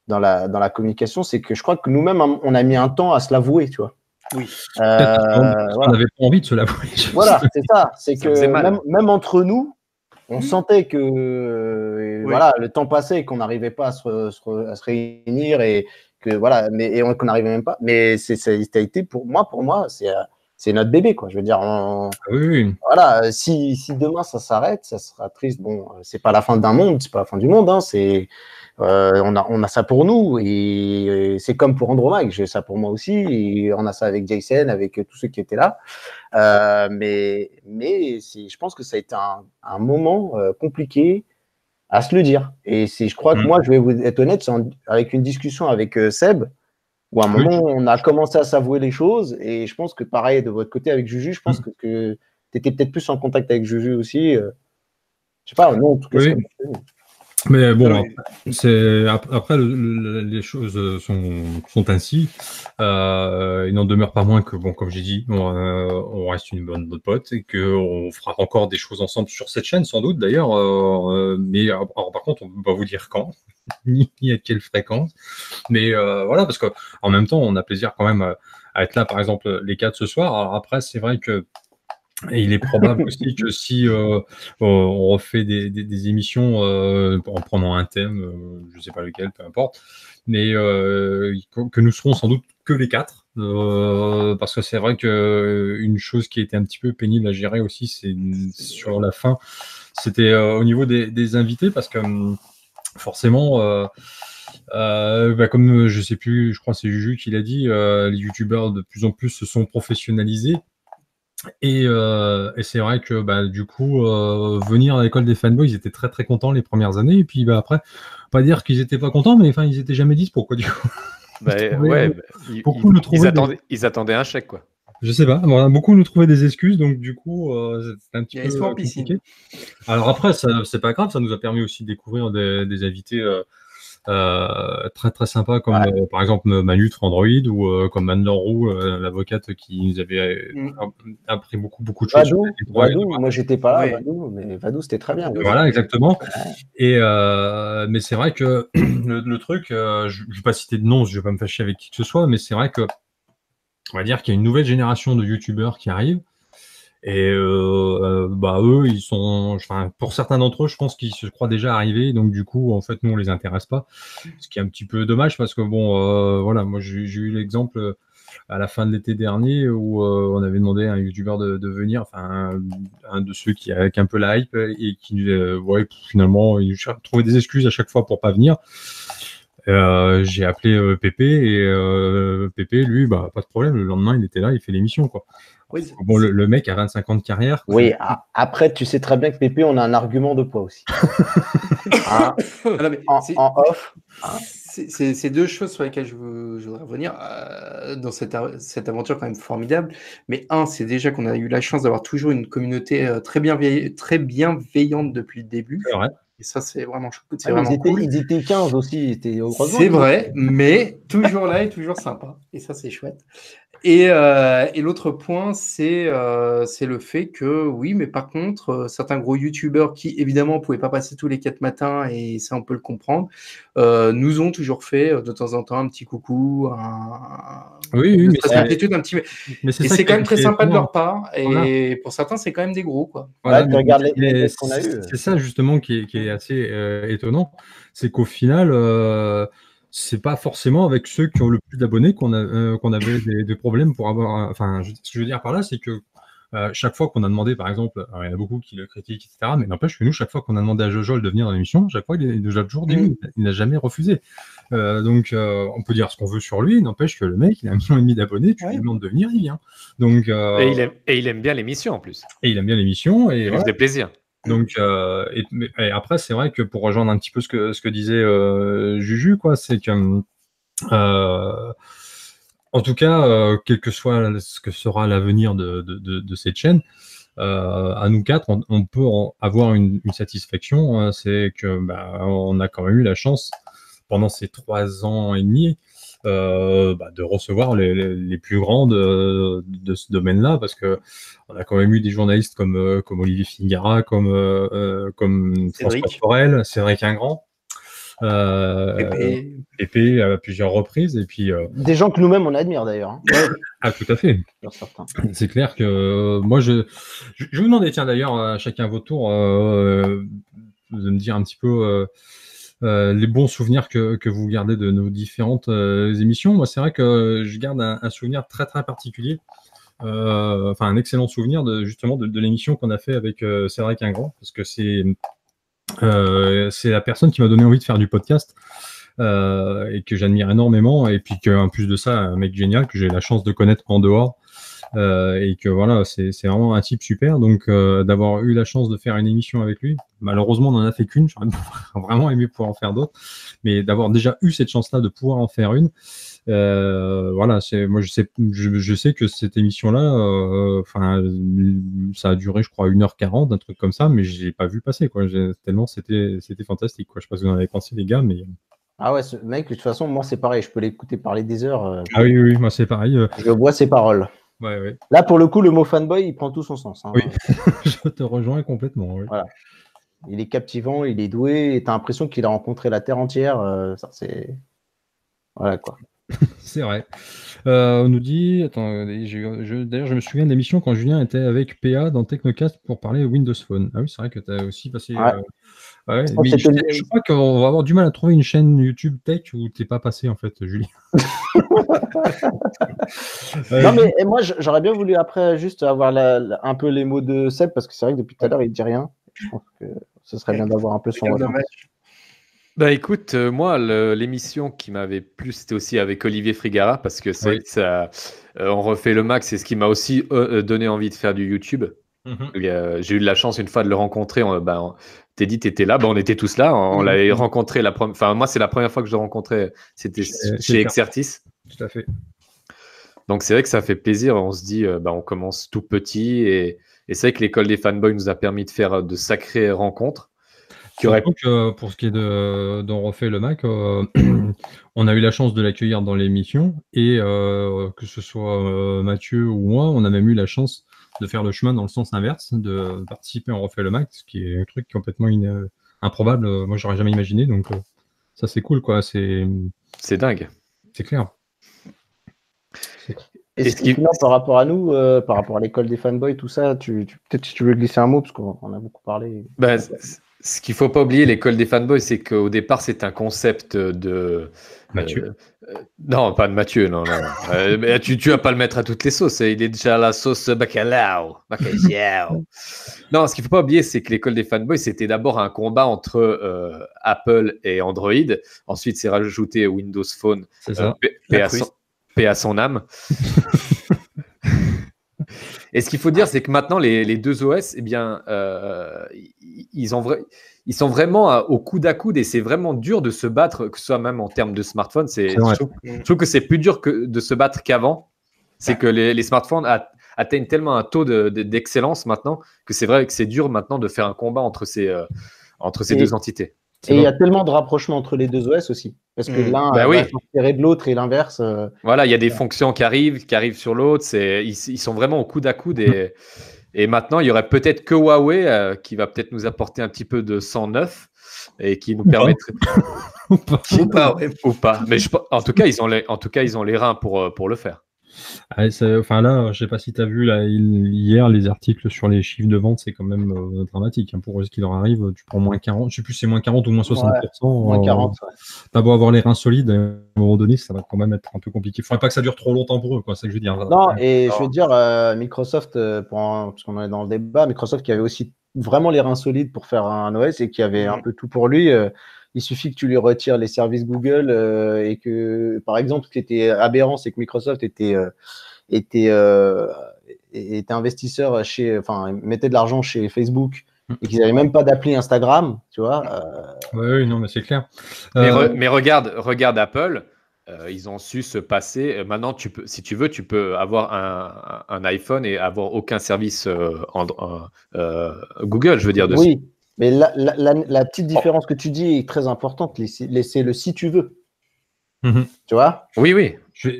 S1: dans la, dans la communication. C'est que je crois que nous-mêmes, on a mis un temps à se l'avouer, tu vois.
S3: Oui.
S2: Euh, on n'avait pas envie de se l'avouer.
S1: Voilà, c'est ça. C'est que même, même, entre nous, on sentait que euh, voilà, le temps passait et qu'on n'arrivait pas à se, à se, réunir et que voilà, mais et qu'on n'arrivait même pas. Mais c'est ça a été pour moi, pour moi, c'est c'est notre bébé, quoi. Je veux dire,
S2: ah oui,
S1: voilà, si, si, demain ça s'arrête, ça sera triste. Bon, c'est pas la fin d'un monde, c'est pas la fin du monde, hein, c'est euh, on, a, on a ça pour nous et, c'est comme pour Andromaque, j'ai ça pour moi aussi. Et on a ça avec Jason, avec tous ceux qui étaient là. Euh, mais mais je pense que ça a été un, un moment euh, compliqué à se le dire. Et je crois que mm. moi, je vais vous être honnête, c'est avec une discussion avec Seb, où à un moment, on a commencé à s'avouer les choses. Et je pense que pareil, de votre côté avec Juju, je pense mm. que, tu étais peut-être plus en contact avec Juju aussi. Je sais pas, non, en tout cas,
S2: mais bon, c'est après les choses sont, sont ainsi. Euh, il n'en demeure pas moins que bon, comme j'ai dit, on, euh, reste une bonne, bonne pote et qu'on fera encore des choses ensemble sur cette chaîne, sans doute d'ailleurs. Euh, mais alors, par contre, on ne peut pas vous dire quand, ni, à quelle fréquence. Mais voilà, parce qu'en même temps, on a plaisir quand même à, à, être là, par exemple, les quatre ce soir. Alors après, c'est vrai que et il est probable aussi que si euh, on refait des, des, émissions euh, en prenant un thème, euh, je ne sais pas lequel, peu importe, mais que nous serons sans doute que les quatre, parce que c'est vrai que une chose qui était un petit peu pénible à gérer aussi, c'est sur la fin, c'était au niveau des, des, invités, parce que hum, forcément. bah comme je sais plus, je crois que c'est Juju qui l'a dit, les youtubeurs de plus en plus se sont professionnalisés euh, et, c'est vrai que bah, du coup, euh, venir à l'école des fanboys, ils étaient très très contents les premières années. Et puis bah, après, pas dire qu'ils étaient pas contents, mais enfin, ils étaient jamais dispo quoi du coup.
S4: Bah, ouais, bah, beaucoup ils, nous attendaient, ils, attendaient, un chèque quoi.
S2: Je sais pas, beaucoup nous trouvaient des excuses, donc du coup, euh, c'était un petit peu compliqué. Alors après, c'est pas grave, ça nous a permis aussi de découvrir des, des invités euh, très très sympa comme euh, par exemple Manu Android ou euh, comme Anne Roux, l'avocate qui nous avait mm. appris beaucoup beaucoup de choses.
S1: Vadou, moi j'étais pas là, Vadou, mais Vadou c'était très bien.
S2: Voilà exactement. Et mais c'est vrai que le, truc, je, je vais pas citer de nom, je vais pas me fâcher avec qui que ce soit, mais c'est vrai que on va dire qu'il y a une nouvelle génération de youtubeurs qui arrive Et euh, bah eux, ils sont, enfin, pour certains d'entre eux, je pense qu'ils se croient déjà arrivés. Donc du coup, en fait, nous, on les intéresse pas. Ce qui est un petit peu dommage parce que bon, euh, voilà, moi j'ai eu l'exemple à la fin de l'été dernier où euh, on avait demandé à un youtubeur de, venir, enfin un, de ceux qui avec un peu la hype et qui, euh, ouais, finalement, il trouvait des excuses à chaque fois pour pas venir. Euh, j'ai appelé euh, Pépé et euh, Pépé, lui, bah, pas de problème. Le lendemain, il était là, il fait l'émission, quoi. Oui, bon, le, mec a 25 ans de carrière.
S1: Oui, après, tu sais très bien que Pépé, on a un argument de poids aussi.
S3: Hein ah, en, off. C'est deux choses sur lesquelles je, voudrais revenir dans cette, cette, aventure quand même formidable. Mais un, c'est déjà qu'on a eu la chance d'avoir toujours une communauté très, très bienveillante depuis le début.
S2: Vrai.
S3: Et ça, c'est vraiment,
S1: c'est ah, vraiment ils, cool. ils étaient 15 aussi.
S3: C'est vrai, mais toujours là et toujours sympa. Et ça, c'est chouette. Et, euh, et l'autre point, c'est euh, le fait que, oui, mais par contre, euh, certains gros youtubeurs qui, évidemment, ne pouvaient pas passer tous les quatre matins, et ça, on peut le comprendre, euh, nous ont toujours fait de temps en temps un petit coucou, un,
S2: oui, oui, mais
S3: c'est un petit. Mais c'est, c'est quand même très sympa de leur part, et pour certains, c'est quand même des gros, quoi.
S2: Voilà, les, qu'on a eu. C'est ça, justement, qui est, qui est assez étonnant, c'est qu'au final, c'est pas forcément avec ceux qui ont le plus d'abonnés qu'on a, euh, qu'on avait des, problèmes pour avoir. Enfin, ce que je veux dire par là, c'est que euh, chaque fois qu'on a demandé, par exemple, il y en a beaucoup qui le critiquent, etc. Mais n'empêche que nous, chaque fois qu'on a demandé à Jojol de venir dans l'émission, chaque fois, il est déjà toujours dit Il n'a jamais refusé. Euh, donc, on peut dire ce qu'on veut sur lui. N'empêche que le mec, il a un million et demi d'abonnés. Tu lui demandes de venir, il vient. Donc,
S4: et, il aime, et il aime bien l'émission en plus.
S2: Et il aime bien l'émission. Et
S4: ça fait plaisir.
S2: Donc, euh, et, après, c'est vrai que pour rejoindre un petit peu ce que, ce que disait euh, Juju, quoi, c'est que, euh, en tout cas, quel que soit ce que sera l'avenir de, cette chaîne, à nous quatre, on, peut avoir une, satisfaction, hein, c'est que bah, on a quand même eu la chance pendant ces trois ans et demi bah, de recevoir les, les, plus grandes de, de ce domaine-là, parce que on a quand même eu des journalistes comme, euh, comme Olivier Fingara, comme, euh, comme François Forel, Cédric Ingrand. Euh, Pépé à plusieurs reprises et puis
S1: des gens que nous-mêmes on admire d'ailleurs. Hein.
S2: ah tout à fait. C'est clair que moi je, je, je vous demandais tiens d'ailleurs à chacun votre tour de me dire un petit peu euh, les bons souvenirs que, vous gardez de nos différentes euh, émissions. Moi, c'est vrai que je garde un, souvenir très très particulier. Euh, enfin, un excellent souvenir de justement de, l'émission qu'on a fait avec Cédric Ingrand, parce que c'est la personne qui m'a donné envie de faire du podcast. et que j'admire énormément, et puis qu'en plus de ça, un mec génial que j'ai la chance de connaître en dehors, et que voilà, c'est vraiment un type super. Donc euh, d'avoir eu la chance de faire une émission avec lui, malheureusement on n'en a fait qu'une, j'aurais vraiment aimé pouvoir en faire d'autres, mais d'avoir déjà eu cette chance-là de pouvoir en faire une, euh, voilà, c'est moi je sais, je, sais que cette émission-là, euh, enfin, ça a duré, je crois, 1h40, un truc comme ça, mais j'ai pas vu passer quoi. Tellement c'était c'était fantastique quoi. Je sais pas ce que vous en avez pensé les gars, mais
S1: ah ouais, ce mec, de toute façon, moi c'est pareil, je peux l'écouter parler des heures.
S2: ah oui, oui, moi c'est pareil.
S1: Je vois ses paroles. Là, pour le coup, le mot fanboy, il prend tout son sens. Hein.
S2: Oui, je te rejoins complètement.
S1: Voilà. Il est captivant, il est doué, et tu as l'impression qu'il a rencontré la Terre entière. Euh, ça, c'est. Voilà quoi.
S2: c'est vrai. Euh, on nous dit, attends, d'ailleurs, je me souviens de l'émission quand Julien était avec PA dans Technocast pour parler Windows Phone. Ah oui, c'est vrai que tu as aussi passé. Euh, je, crois qu'on va avoir du mal à trouver une chaîne YouTube Tech où tu n'es pas passé, en fait, Julien.
S1: non, mais moi, j'aurais bien voulu après juste avoir un peu les mots de Seb parce que c'est vrai que depuis tout à l'heure, il ne dit rien. Je pense que ce serait bien d'avoir un peu son
S4: bah écoute, euh, moi, l'émission qui m'avait plu, c'était aussi avec Olivier Frigara, parce que ça, euh, on refait le max, c'est ce qui m'a aussi euh, donné envie de faire du YouTube. Mhm. J'ai eu de la chance une fois de le rencontrer. On, bah, Teddy, tu étais là, bah, on était tous là. On, l'avait rencontré la première. Enfin, moi, c'est la première fois que je le rencontrais. C'était chez Exertis.
S2: Tout à fait.
S4: Donc c'est vrai que ça fait plaisir. On se dit, bah, on commence tout petit et, et c'est vrai que l'école des fanboys nous a permis de faire de sacrées rencontres.
S2: Euh, pour ce qui est de d'en refait le Mac, euh, on a eu la chance de l'accueillir dans l'émission et euh, que ce soit Mathieu ou moi, on a même eu la chance de faire le chemin dans le sens inverse, de participer en refait le Mac, ce qui est un truc complètement improbable. Moi, j'aurais jamais imaginé, donc ça c'est cool, quoi. C'est
S4: c'est dingue.
S2: C'est clair.
S1: Et ce qui... par rapport à nous, euh, par rapport à l'école des fanboys, tout ça, tu, peut-être si tu veux glisser un mot, parce qu'on a beaucoup parlé.
S4: Ben, ce qu'il ne faut pas oublier, l'école des fanboys, c'est qu'au départ, c'est un concept de.
S2: Mathieu.
S4: Euh, non, pas de Mathieu, non, non. Euh, mais tu ne vas pas le mettre à toutes les sauces. Il est déjà à la sauce bacalao. non, ce qu'il ne faut pas oublier, c'est que l'école des fanboys, c'était d'abord un combat entre euh, Apple et Android. Ensuite, c'est rajouté Windows Phone.
S2: C'est ça.
S4: paix à son âme. Et ce qu'il faut dire, c'est que maintenant, les, deux OS, eh bien, euh, ils, ont ils sont vraiment au coude à coude et c'est vraiment dur de se battre, que ce soit même en termes de smartphone. C'est, je, trouve, que c'est plus dur que de se battre qu'avant. C'est que les, smartphones atteignent tellement un taux d'excellence maintenant que c'est vrai que c'est dur maintenant de faire un combat entre ces, euh, entre ces deux entités.
S1: Et il y a tellement de rapprochements entre les deux OS aussi. Parce que mm. l'un bah va s'inspirer de l'autre et l'inverse. Euh,
S4: voilà, il y a des fonctions qui arrivent, qui arrivent sur l'autre. Ils, ils sont vraiment au coude à coude. Et, et maintenant, il y aurait peut-être que Huawei euh, qui va peut-être nous apporter un petit peu de 109 et qui nous permettrait.
S3: ou pas.
S4: ou pas. Mais en, tout cas, ils ont les, en tout cas, ils ont les reins pour, euh, pour le faire.
S2: Ah, enfin là, je sais pas si tu as vu là, hier les articles sur les chiffres de vente, c'est quand même euh, dramatique. Hein. Pour ce qui leur arrive, tu prends moins 40, je sais plus c'est moins 40 ou moins 60%.
S1: moins 40,
S2: euh, T'as beau avoir les reins solides, à un moment donné, ça va quand même être un peu compliqué. Il faudrait pas que ça dure trop longtemps pour eux, quoi, c'est ce que je veux dire.
S1: Non, et je veux dire, euh, Microsoft, pour parce qu'on est dans le débat, Microsoft qui avait aussi vraiment les reins solides pour faire un OS et qui avait un peu tout pour lui il suffit que tu lui retires les services Google euh, et que, par exemple, ce qui était aberrant, c'est que Microsoft était, euh, était, euh, était investisseur chez, enfin, mettait de l'argent chez Facebook mm. et qu'ils n'avaient même pas d'appli Instagram, tu vois.
S2: Oui, non, mais c'est clair.
S4: Mais, regarde, regarde Apple. ils ont su se passer. Maintenant, tu peux, si tu veux, tu peux avoir un, un iPhone et avoir aucun service en, Google, je veux dire, dessus.
S1: Oui, mais la, la, petite différence que tu dis est très importante. Laisser le si tu veux.
S2: Mhm.
S1: Tu vois?
S4: Oui, oui.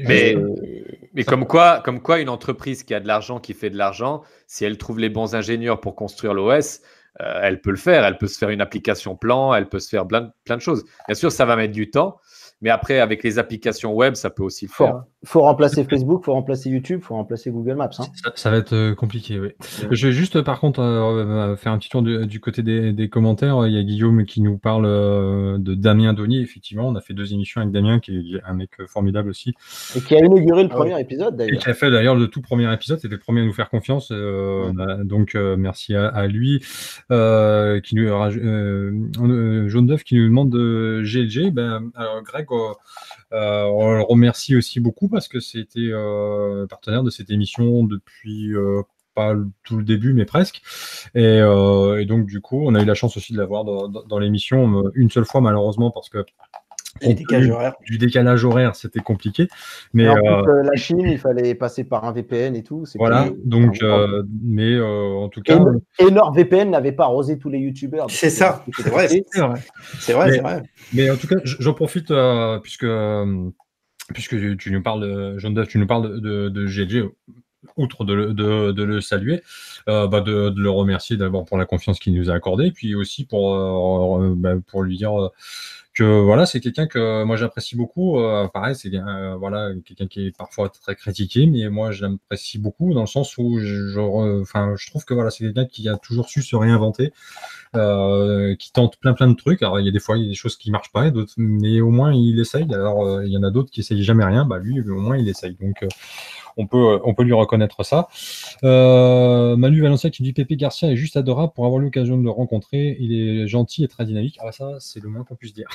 S4: mais, mais comme, quoi, comme quoi, une entreprise qui a de l'argent, qui fait de l'argent, si elle trouve les bons ingénieurs pour construire l'OS, euh, elle peut le faire. Elle peut se faire une application plan, elle peut se faire plein, plein de choses. Bien sûr, ça va mettre du temps. Mais après, avec les applications web, ça peut aussi le faire.
S1: Il faut remplacer Facebook, il faut remplacer YouTube, il faut remplacer Google Maps. Hein.
S2: Ça, va être euh, compliqué, oui. Je vais juste, par contre, euh, euh, faire un petit tour du, côté des, commentaires. Il y a Guillaume qui nous parle de Damien Donnier. Effectivement, on a fait deux émissions avec Damien, qui est un mec formidable aussi.
S1: Et qui a inauguré le ah premier épisode, d'ailleurs. Et
S2: qui a fait d'ailleurs le tout premier épisode. C'était le premier à nous faire confiance. Donc, merci à, lui. qui nous, Jaune d'œuf qui nous demande de GLG. Ben, alors, Greg, euh, on le remercie aussi beaucoup parce que c'était euh, partenaire de cette émission depuis euh, pas tout le début, mais presque. Et, donc, du coup, on a eu la chance aussi de l'avoir dans l'émission une seule fois, malheureusement, parce que du décalage horaire, c'était compliqué. Mais
S1: en plus, euh, euh, la Chine, il fallait passer par un VPN et tout.
S2: Voilà, donc, euh, mais en tout cas.
S1: Et, NordVPN n'avait pas arrosé tous les youtubeurs.
S3: C'est ça, c'est vrai, c'est vrai. C'est vrai,
S2: vrai, Mais en tout cas, j'en profite puisque, puisque tu nous parles, de, John Duff, tu nous parles de, de, GG outre de le, de, le saluer, bah de, le remercier d'abord pour la confiance qu'il nous a accordée, puis aussi pour, bah, pour lui dire voilà, c'est quelqu'un que moi j'apprécie beaucoup. Euh, pareil, c'est euh, voilà quelqu'un qui est parfois très critiqué, mais moi je l'apprécie beaucoup dans le sens où je, enfin, je trouve que voilà, c'est quelqu'un qui a toujours su se réinventer, euh, qui tente plein plein de trucs. Alors il y a des fois il y a des choses qui marchent pas, d'autres, mais au moins il essaye. Alors il y en a d'autres qui essayent jamais rien, bah lui au moins il essaye. Donc on peut, on peut lui reconnaître ça. Euh, Manu Valencia qui dit Pépé Garcia est juste adorable pour avoir l'occasion de le rencontrer. Il est gentil et très dynamique. Ah, ça, c'est le moins qu'on puisse dire.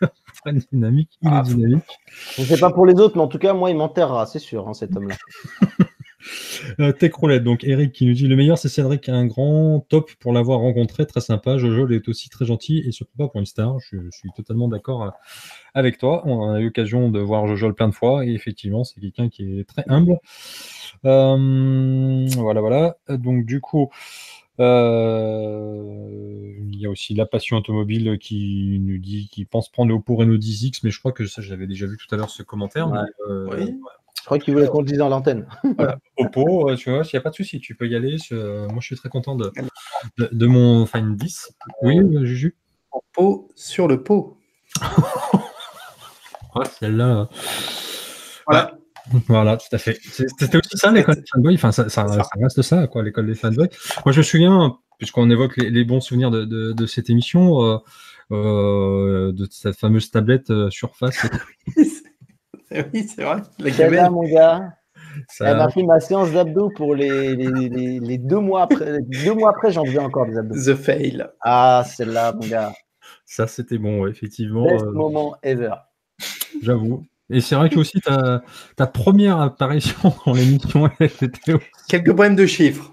S2: très dynamique, il est ah, dynamique.
S1: Je ne sais pas pour les autres, mais en tout cas, moi, il m'enterrera, c'est sûr, hein, cet homme-là.
S2: Euh, Tech Roulette, donc Eric qui nous dit le meilleur c'est Cédric, un grand top pour l'avoir rencontré, très sympa. Jojo est aussi très gentil et surtout pas pour une star. Je, suis totalement d'accord euh, avec toi. On a eu l'occasion de voir Jojo plein de fois et effectivement c'est quelqu'un qui est très humble. Euh, voilà, voilà. Donc du coup. il y a aussi la passion automobile qui nous dit qu'il pense prendre le Oppo Reno 10X, mais je crois que ça, j'avais déjà vu tout à l'heure ce commentaire.
S1: oui. Je crois qu'il voulait qu'on le dise dans l'antenne.
S2: Oppo, euh, tu vois, il n'y a pas de souci, tu peux y aller. moi, je suis très content de, de, mon Find 10. Oui, euh, Juju
S3: Oppo sur le pot.
S2: celle-là.
S3: Voilà.
S2: Voilà, tout à fait. C'était aussi ça l'école des fanboys. Enfin, ça, ça, reste ça, quoi, l'école des fanboys. Moi, je me souviens, puisqu'on évoque les, bons souvenirs de, cette émission, euh, euh, de cette fameuse tablette euh, Surface.
S3: oui, c'est vrai.
S1: La là, mon gars. Elle m'a fait ma séance d'abdos pour les, les, deux mois après. Deux mois après, j'en faisais encore des abdos.
S3: The fail.
S1: Ah, celle-là, mon gars.
S2: Ça, c'était bon, effectivement.
S1: Best moment ever.
S2: J'avoue. Et c'est vrai que aussi ta, ta première apparition dans l'émission
S3: était. Quelques problèmes de chiffres.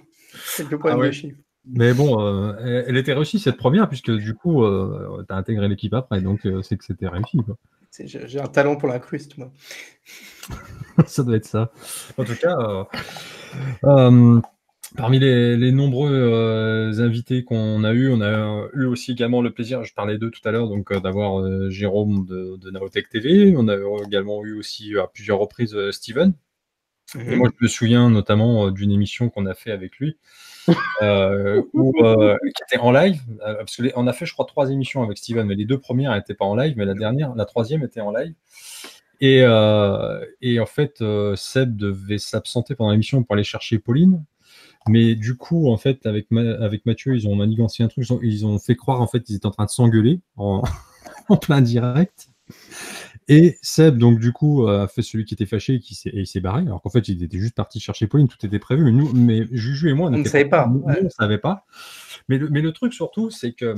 S3: Quelques problèmes ah de chiffres.
S2: Mais bon, euh, elle était réussie cette première, puisque du coup, euh, tu as intégré l'équipe après, donc euh, c'est que c'était réussi.
S3: J'ai un talent pour l'incruste, moi.
S2: ça doit être ça. En tout cas, Parmi les, nombreux euh, invités qu'on a eu, on a eu aussi également le plaisir, je parlais d'eux tout à l'heure, donc euh, d'avoir euh, Jérôme de, de, Naotech TV. On a également eu aussi à plusieurs reprises Steven. Et moi, je me souviens notamment d'une émission qu'on a fait avec lui, qui était en live. parce qu'on a fait, je crois, trois émissions avec Steven, mais les deux premières n'étaient pas en live, mais la dernière, la troisième était en live. Et, en fait, Seb devait s'absenter pendant l'émission pour aller chercher Pauline. Mais du coup, en fait, avec, avec Mathieu, ils ont manigancé un truc, ils ont, fait croire en fait qu'ils étaient en train de s'engueuler en... plein direct. Et Seb, donc du coup, a fait celui qui était fâché et, qui s'est, il s'est barré, alors qu'en fait, il était juste parti chercher Pauline, tout était prévu. Mais, nous, mais Juju et moi,
S3: on ne savait pas.
S2: on ne savait pas. Mais le, mais le truc surtout, c'est que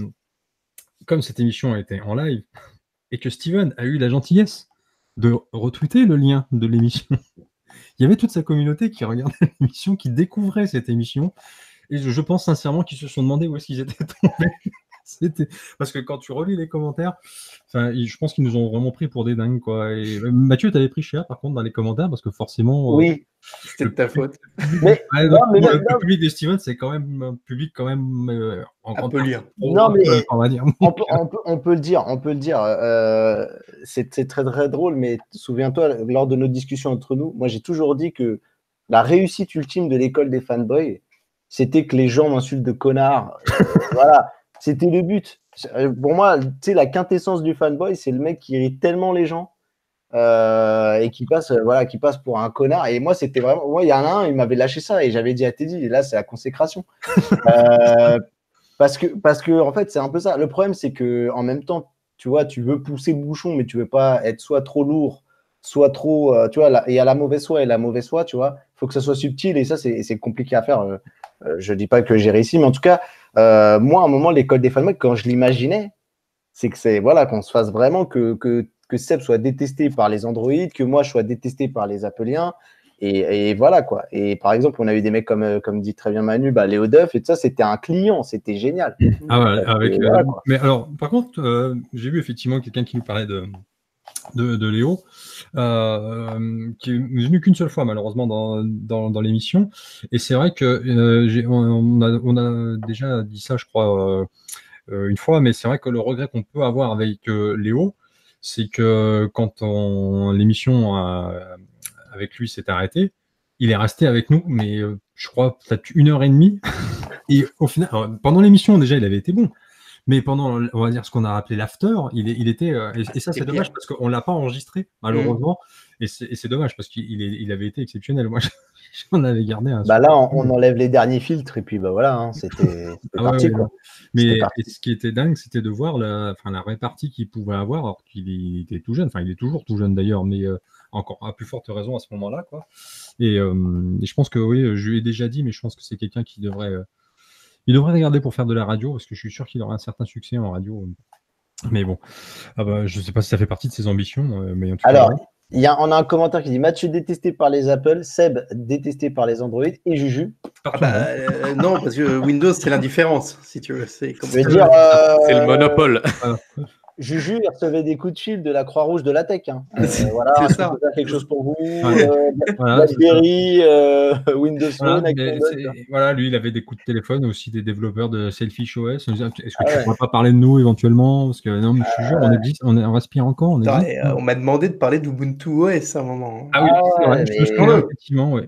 S2: comme cette émission était en live et que Steven a eu la gentillesse de retweeter le lien de l'émission il y avait toute sa communauté qui regardait l'émission, qui découvrait cette émission. Et je pense sincèrement qu'ils se sont demandé où est-ce qu'ils étaient tombés. Parce que quand tu relis les commentaires, je pense qu'ils nous ont vraiment pris pour des dingues. Quoi. Et euh, Mathieu, t'avais pris cher par contre dans les commentaires parce que forcément.
S3: Euh, oui, c'était de ta faute.
S2: mais, le, public de Steven, c'est quand même un public quand même
S3: euh, en grande lire.
S1: Non, mais on, va dire. On, peut, on, peut, le dire, on peut le dire. c'est très très drôle, mais souviens-toi, lors de nos discussions entre nous, moi j'ai toujours dit que la réussite ultime de l'école des fanboys, c'était que les gens m'insultent de connard. voilà. C'était le but. Euh, pour moi, tu sais, la quintessence du fanboy, c'est le mec qui irrite tellement les gens euh, et qui passe, euh, voilà, qui passe pour un connard. Et moi, c'était vraiment. Moi, il y en a un, il m'avait lâché ça et j'avais dit à Teddy, et là, c'est la consécration. parce que, parce que, en fait, c'est un peu ça. Le problème, c'est que en même temps, tu vois, tu veux pousser le bouchon, mais tu veux pas être soit trop lourd, soit trop. tu vois, il y a la mauvaise foi et la mauvaise foi, tu vois. Il faut que ça soit subtil et ça, c'est compliqué à faire. je dis pas que j'ai réussi, mais en tout cas, euh, moi, à un moment, l'école des fanboys, quand je l'imaginais, c'est que c'est voilà qu'on se fasse vraiment que, que, que Seb soit détesté par les androïdes, que moi je sois détesté par les appeliens. Et, et, voilà quoi. Et par exemple, on a eu des mecs comme, euh, comme dit très bien Manu, bah, Léo Duff et tout ça, c'était un client, c'était génial.
S2: Ah ouais, avec, euh, mais alors, par contre, j'ai vu effectivement quelqu'un qui nous parlait de, de, Léo, euh, qui est venu qu'une seule fois malheureusement dans, dans, l'émission. Et c'est vrai que euh, on, a, déjà dit ça, je crois, euh, une fois, mais c'est vrai que le regret qu'on peut avoir avec Léo, c'est que quand l'émission avec lui s'est arrêtée, il est resté avec nous, mais je crois peut-être une heure et demie. et au final, pendant l'émission déjà, il avait été bon. Mais pendant, on va dire, ce qu'on a appelé l'after, il, il, était. Euh, et, ça, c'est dommage parce qu'on ne l'a pas enregistré, malheureusement. Mmh. Et c'est dommage parce qu'il il avait été exceptionnel. Moi, j'en avais gardé un.
S1: Bah là, on, enlève les derniers filtres et puis bah voilà, hein, c'était ah parti. quoi.
S2: Mais ce qui était dingue, c'était de voir la, enfin, la répartie qu'il pouvait avoir, alors qu'il était tout jeune. Enfin, il est toujours tout jeune d'ailleurs, mais euh, encore à plus forte raison à ce moment-là. quoi. Et, euh, et, je pense que, oui, je lui ai déjà dit, mais je pense que c'est quelqu'un qui devrait il devrait regarder pour faire de la radio, parce que je suis sûr qu'il aura un certain succès en radio. Mais bon, ah bah, je ne sais pas si ça fait partie de ses ambitions. Euh, mais
S1: Alors, il y a, on a un commentaire qui dit Mathieu détesté par les Apple, Seb détesté par les Android et Juju.
S3: Ah bah, euh, non, parce que Windows, c'est l'indifférence, si tu veux. C'est
S4: euh, le monopole.
S1: Juju, il recevait des coups de fil de la Croix-Rouge de la Tech. Hein. Euh, voilà, c'est ça. quelque chose pour vous. Euh, euh, Windows Phone.
S2: Voilà, lui, il avait des coups de téléphone aussi des développeurs de Selfish OS. Est-ce que tu ne pourrais pas parler de nous éventuellement? Parce que non, mais je suis sûr, on, existe, on, on, respire encore. On,
S3: on m'a demandé de parler d'Ubuntu OS à un moment.
S2: Ah oui, vrai. Mais... effectivement, oui.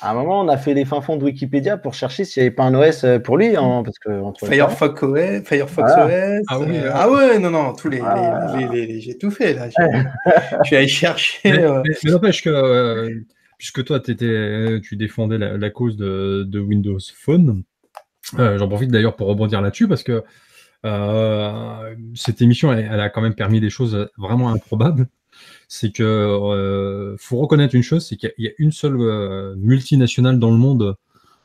S1: À un moment, on a fait les fins fonds de Wikipédia pour chercher s'il n'y avait pas un OS euh, pour lui. Hein, parce que
S3: Firefox OS, Firefox OS. Ah, oui, euh, ah ouais, non, non, tous les, les, les, j'ai tout fait là. Je suis allé chercher.
S2: Mais, euh... mais n'empêche que puisque toi, étais, tu défendais la, cause de, Windows Phone. J'en profite d'ailleurs pour rebondir là-dessus parce que cette émission, elle, a quand même permis des choses vraiment improbables c'est que faut reconnaître une chose, c'est qu'il y, a une seule multinationale dans le monde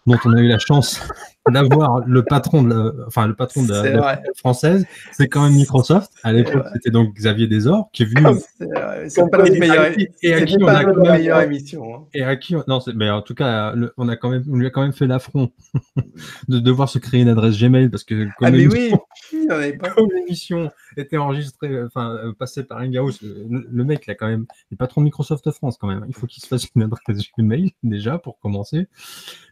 S2: dont on a eu la chance d'avoir le patron de la, enfin le patron de la, française, c'est quand même Microsoft. À l'époque, c'était donc Xavier Desor qui est venu.
S3: C'est pas notre meilleure, et à qui on a quand même, émission. Hein.
S2: Et à qui, non, mais en tout cas, on a quand même, on lui a quand même fait l'affront de devoir se créer une adresse Gmail parce que
S3: comme ah mais oui,
S2: l'émission était enregistrée, enfin passée par Hangouts, le, le mec, il a quand même, le patron de Microsoft France quand même. Il faut qu'il se fasse une adresse Gmail déjà pour commencer.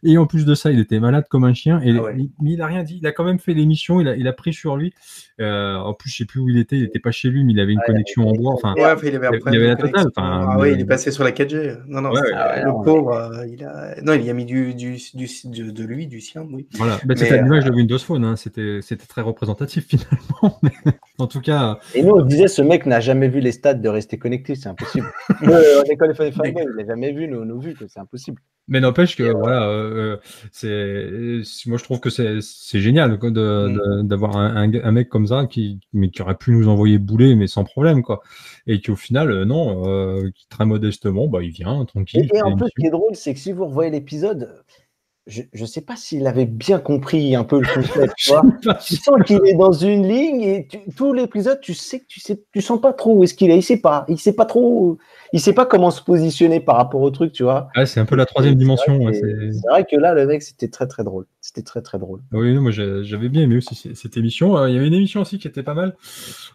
S2: Et en plus de ça, il était malade comme un chien et ah mais il a rien dit. Il a quand même fait l'émission. Il a, il a pris sur lui. Euh, en plus, je sais plus où il était. Il n'était pas chez lui, mais il avait une connexion en bois. Enfin,
S3: il avait, la totale. ah, oui, il est passé sur la 4G. Non, non, le pauvre. Euh, il a... Non, il y a mis du, du, du, de lui, du sien. Oui.
S2: Voilà. Bah, c'était l'image de euh, Windows Phone. Hein. C'était très représentatif finalement. en tout cas.
S1: Et nous, on disait ce mec n'a jamais vu les stats de rester connecté. C'est impossible. L'école des il n'a jamais vu nos, nos vues. C'est impossible.
S2: Mais n'empêche que voilà, euh, c'est moi je trouve que c'est génial mm. d'avoir un, un, mec comme ça qui mais qui aurait pu nous envoyer bouler mais sans problème quoi et qui au final euh, non euh, qui très modestement bah il vient tranquille.
S1: Et, en plus ce qui est drôle c'est que si vous revoyez l'épisode je ne sais pas s'il avait bien compris un peu le concept. tu, sens qu'il est dans une ligne et tous les épisodes, tu sais que tu sais, tu sens pas trop où est-ce qu'il est. Il sait pas. Il sait pas trop. Il sait pas comment se positionner par rapport au truc, tu vois.
S2: c'est un peu la troisième dimension.
S1: C'est vrai, que là, le mec, c'était très très drôle. C'était très très drôle.
S2: Oui, moi j'avais bien aimé aussi cette émission. Euh, il y avait une émission aussi qui était pas mal,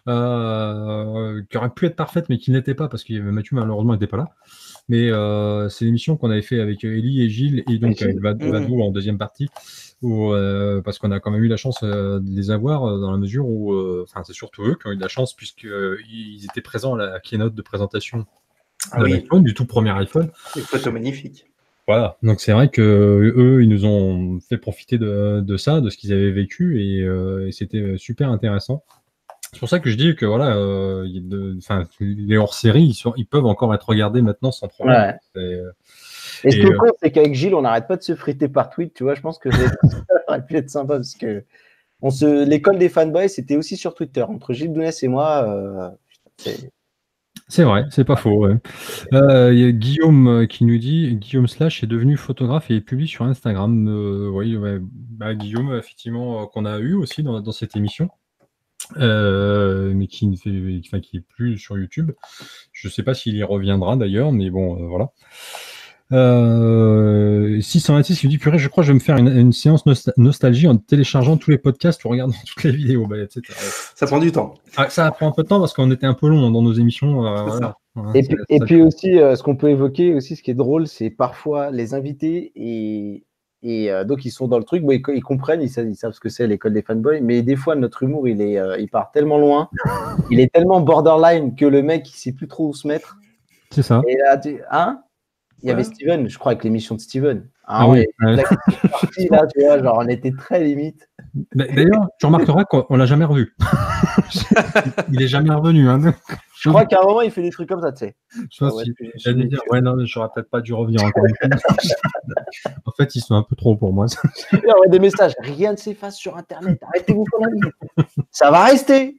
S2: euh, qui aurait pu être parfaite, mais qui n'était pas parce que Mathieu malheureusement n'était pas là. Mais euh, c'est l'émission qu'on avait fait avec Ellie et Gilles et donc avec Vadou en deuxième partie, où, euh, parce qu'on a quand même eu la chance euh, de les avoir dans la mesure où, enfin, c'est surtout eux qui ont eu de la chance puisqu'ils étaient présents à la keynote de présentation ah de du tout premier iPhone.
S3: Des photos magnifiques.
S2: Voilà, donc c'est vrai que eux, ils nous ont fait profiter de, de ça, de ce qu'ils avaient vécu, et, et c'était super intéressant. C'est pour ça que je dis que voilà, euh, les hors-série, ils, ils, peuvent encore être regardés maintenant sans problème.
S1: Euh, et, ce qui est euh, c'est qu'avec Gilles, on n'arrête pas de se friter par tweet. Tu vois, je pense que ça aurait pu être sympa parce que on se... l'école des fanboys, c'était aussi sur Twitter. Entre Gilles Dounès et moi,
S2: c'est vrai, c'est pas faux. Il y a Guillaume qui nous dit Guillaume Slash est devenu photographe et publie sur Instagram. oui, bah, Guillaume, effectivement, qu'on a eu aussi dans cette émission. Euh, mais qui ne fait, enfin, qui est plus sur YouTube. Je ne sais pas s'il y reviendra d'ailleurs, mais bon, euh, voilà. Euh, 626 qui dit purée, je crois que je vais me faire une, séance nostalgie en téléchargeant tous les podcasts ou regardant toutes les vidéos, bah, etc.
S3: Ça prend du temps.
S2: Ah, ça prend un peu de temps parce qu'on était un peu long dans nos émissions. Euh,
S1: et, puis, et puis, aussi, ce qu'on peut évoquer aussi, ce qui est drôle, c'est parfois les invités et et euh, donc, ils sont dans le truc, ils, comprennent, ils savent, ce que c'est l'école des fanboys, mais des fois, notre humour, il, est, euh, il part tellement loin, il est tellement borderline que le mec, il sait plus trop où se mettre.
S2: C'est ça.
S1: Et là, tu... hein? Il y avait Steven, je crois, avec l'émission de Steven.
S2: Ah, ah oui.
S1: là, tu vois, genre, on était très limite.
S2: D'ailleurs, tu remarqueras qu'on l'a jamais revu. il est jamais revenu. Hein,
S1: je crois qu'à un moment, il fait des trucs comme ça, tu sais.
S2: Je pense qu'il dire, ouais, non, j'aurais peut-être pas dû revenir encore en fait, ils sont un peu trop pour moi.
S1: il y aurait des messages. Rien ne s'efface sur Internet. Arrêtez-vous pour la vie. Ça va rester.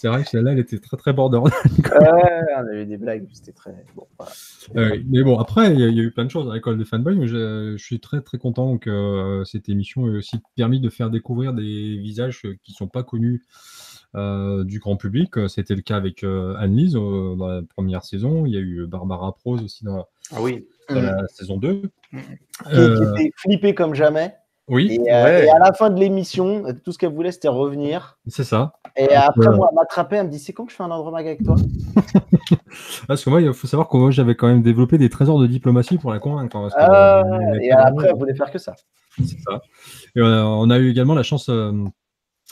S2: C'est vrai que celle-là, elle était très très borderline.
S1: Ouais, on avait des blagues, c'était très. Bon,
S2: euh, mais bon, après, il y, a eu plein de choses à l'école des fanboys. Mais je, suis très très content que euh, cette émission ait aussi permis de faire découvrir des visages qui ne sont pas connus euh, du grand public. C'était le cas avec Anne-Lise dans la première saison. Il y a eu Barbara Prose aussi dans,
S3: ah oui.
S2: la saison 2.
S1: Qui, était flippé comme jamais.
S2: Oui.
S1: Et, à la fin de l'émission, tout ce qu'elle voulait, c'était revenir.
S2: C'est ça.
S1: Et après, euh, moi, elle m'attrapait, elle me dit C'est quand que je fais un Andromag avec toi?
S2: Parce que moi, il faut savoir que j'avais quand même développé des trésors de diplomatie pour la convaincre. Hein,
S1: euh, et après, elle voulait faire que ça.
S2: C'est ça. Et on a, eu également la chance euh,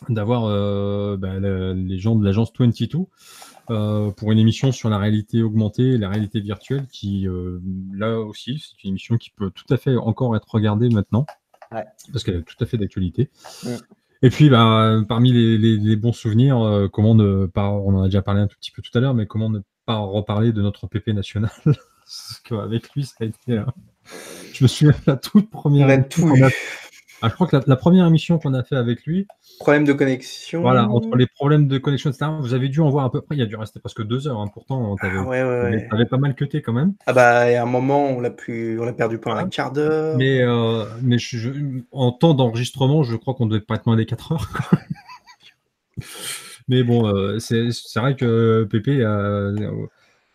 S2: d'avoir bah, les gens de l'agence 22 pour une émission sur la réalité augmentée et la réalité virtuelle qui, là aussi, c'est une émission qui peut tout à fait encore être regardée maintenant. Parce qu'elle est tout à fait d'actualité. Et puis, bah, parmi les, bons souvenirs, euh, comment ne pas, on en a déjà parlé un tout petit peu tout à l'heure, mais comment ne pas reparler de notre PP national? Parce qu'avec lui, ça a été. Je me souviens la toute première. Ah, je crois que la, première émission qu'on a fait avec lui.
S3: Problème de connexion.
S2: Voilà, entre les problèmes de connexion, etc. Vous avez dû en voir à peu près. Il a dû rester presque deux heures. Hein. Pourtant, tu avais, ah, pas mal cuté quand même.
S3: Ah bah, il y a un moment, on l'a plus, on l'a perdu pendant un quart d'heure.
S2: Mais, euh, mais en temps d'enregistrement, je crois qu'on devait pas être moins des 4 heures. mais bon, euh, c'est vrai que Pépé a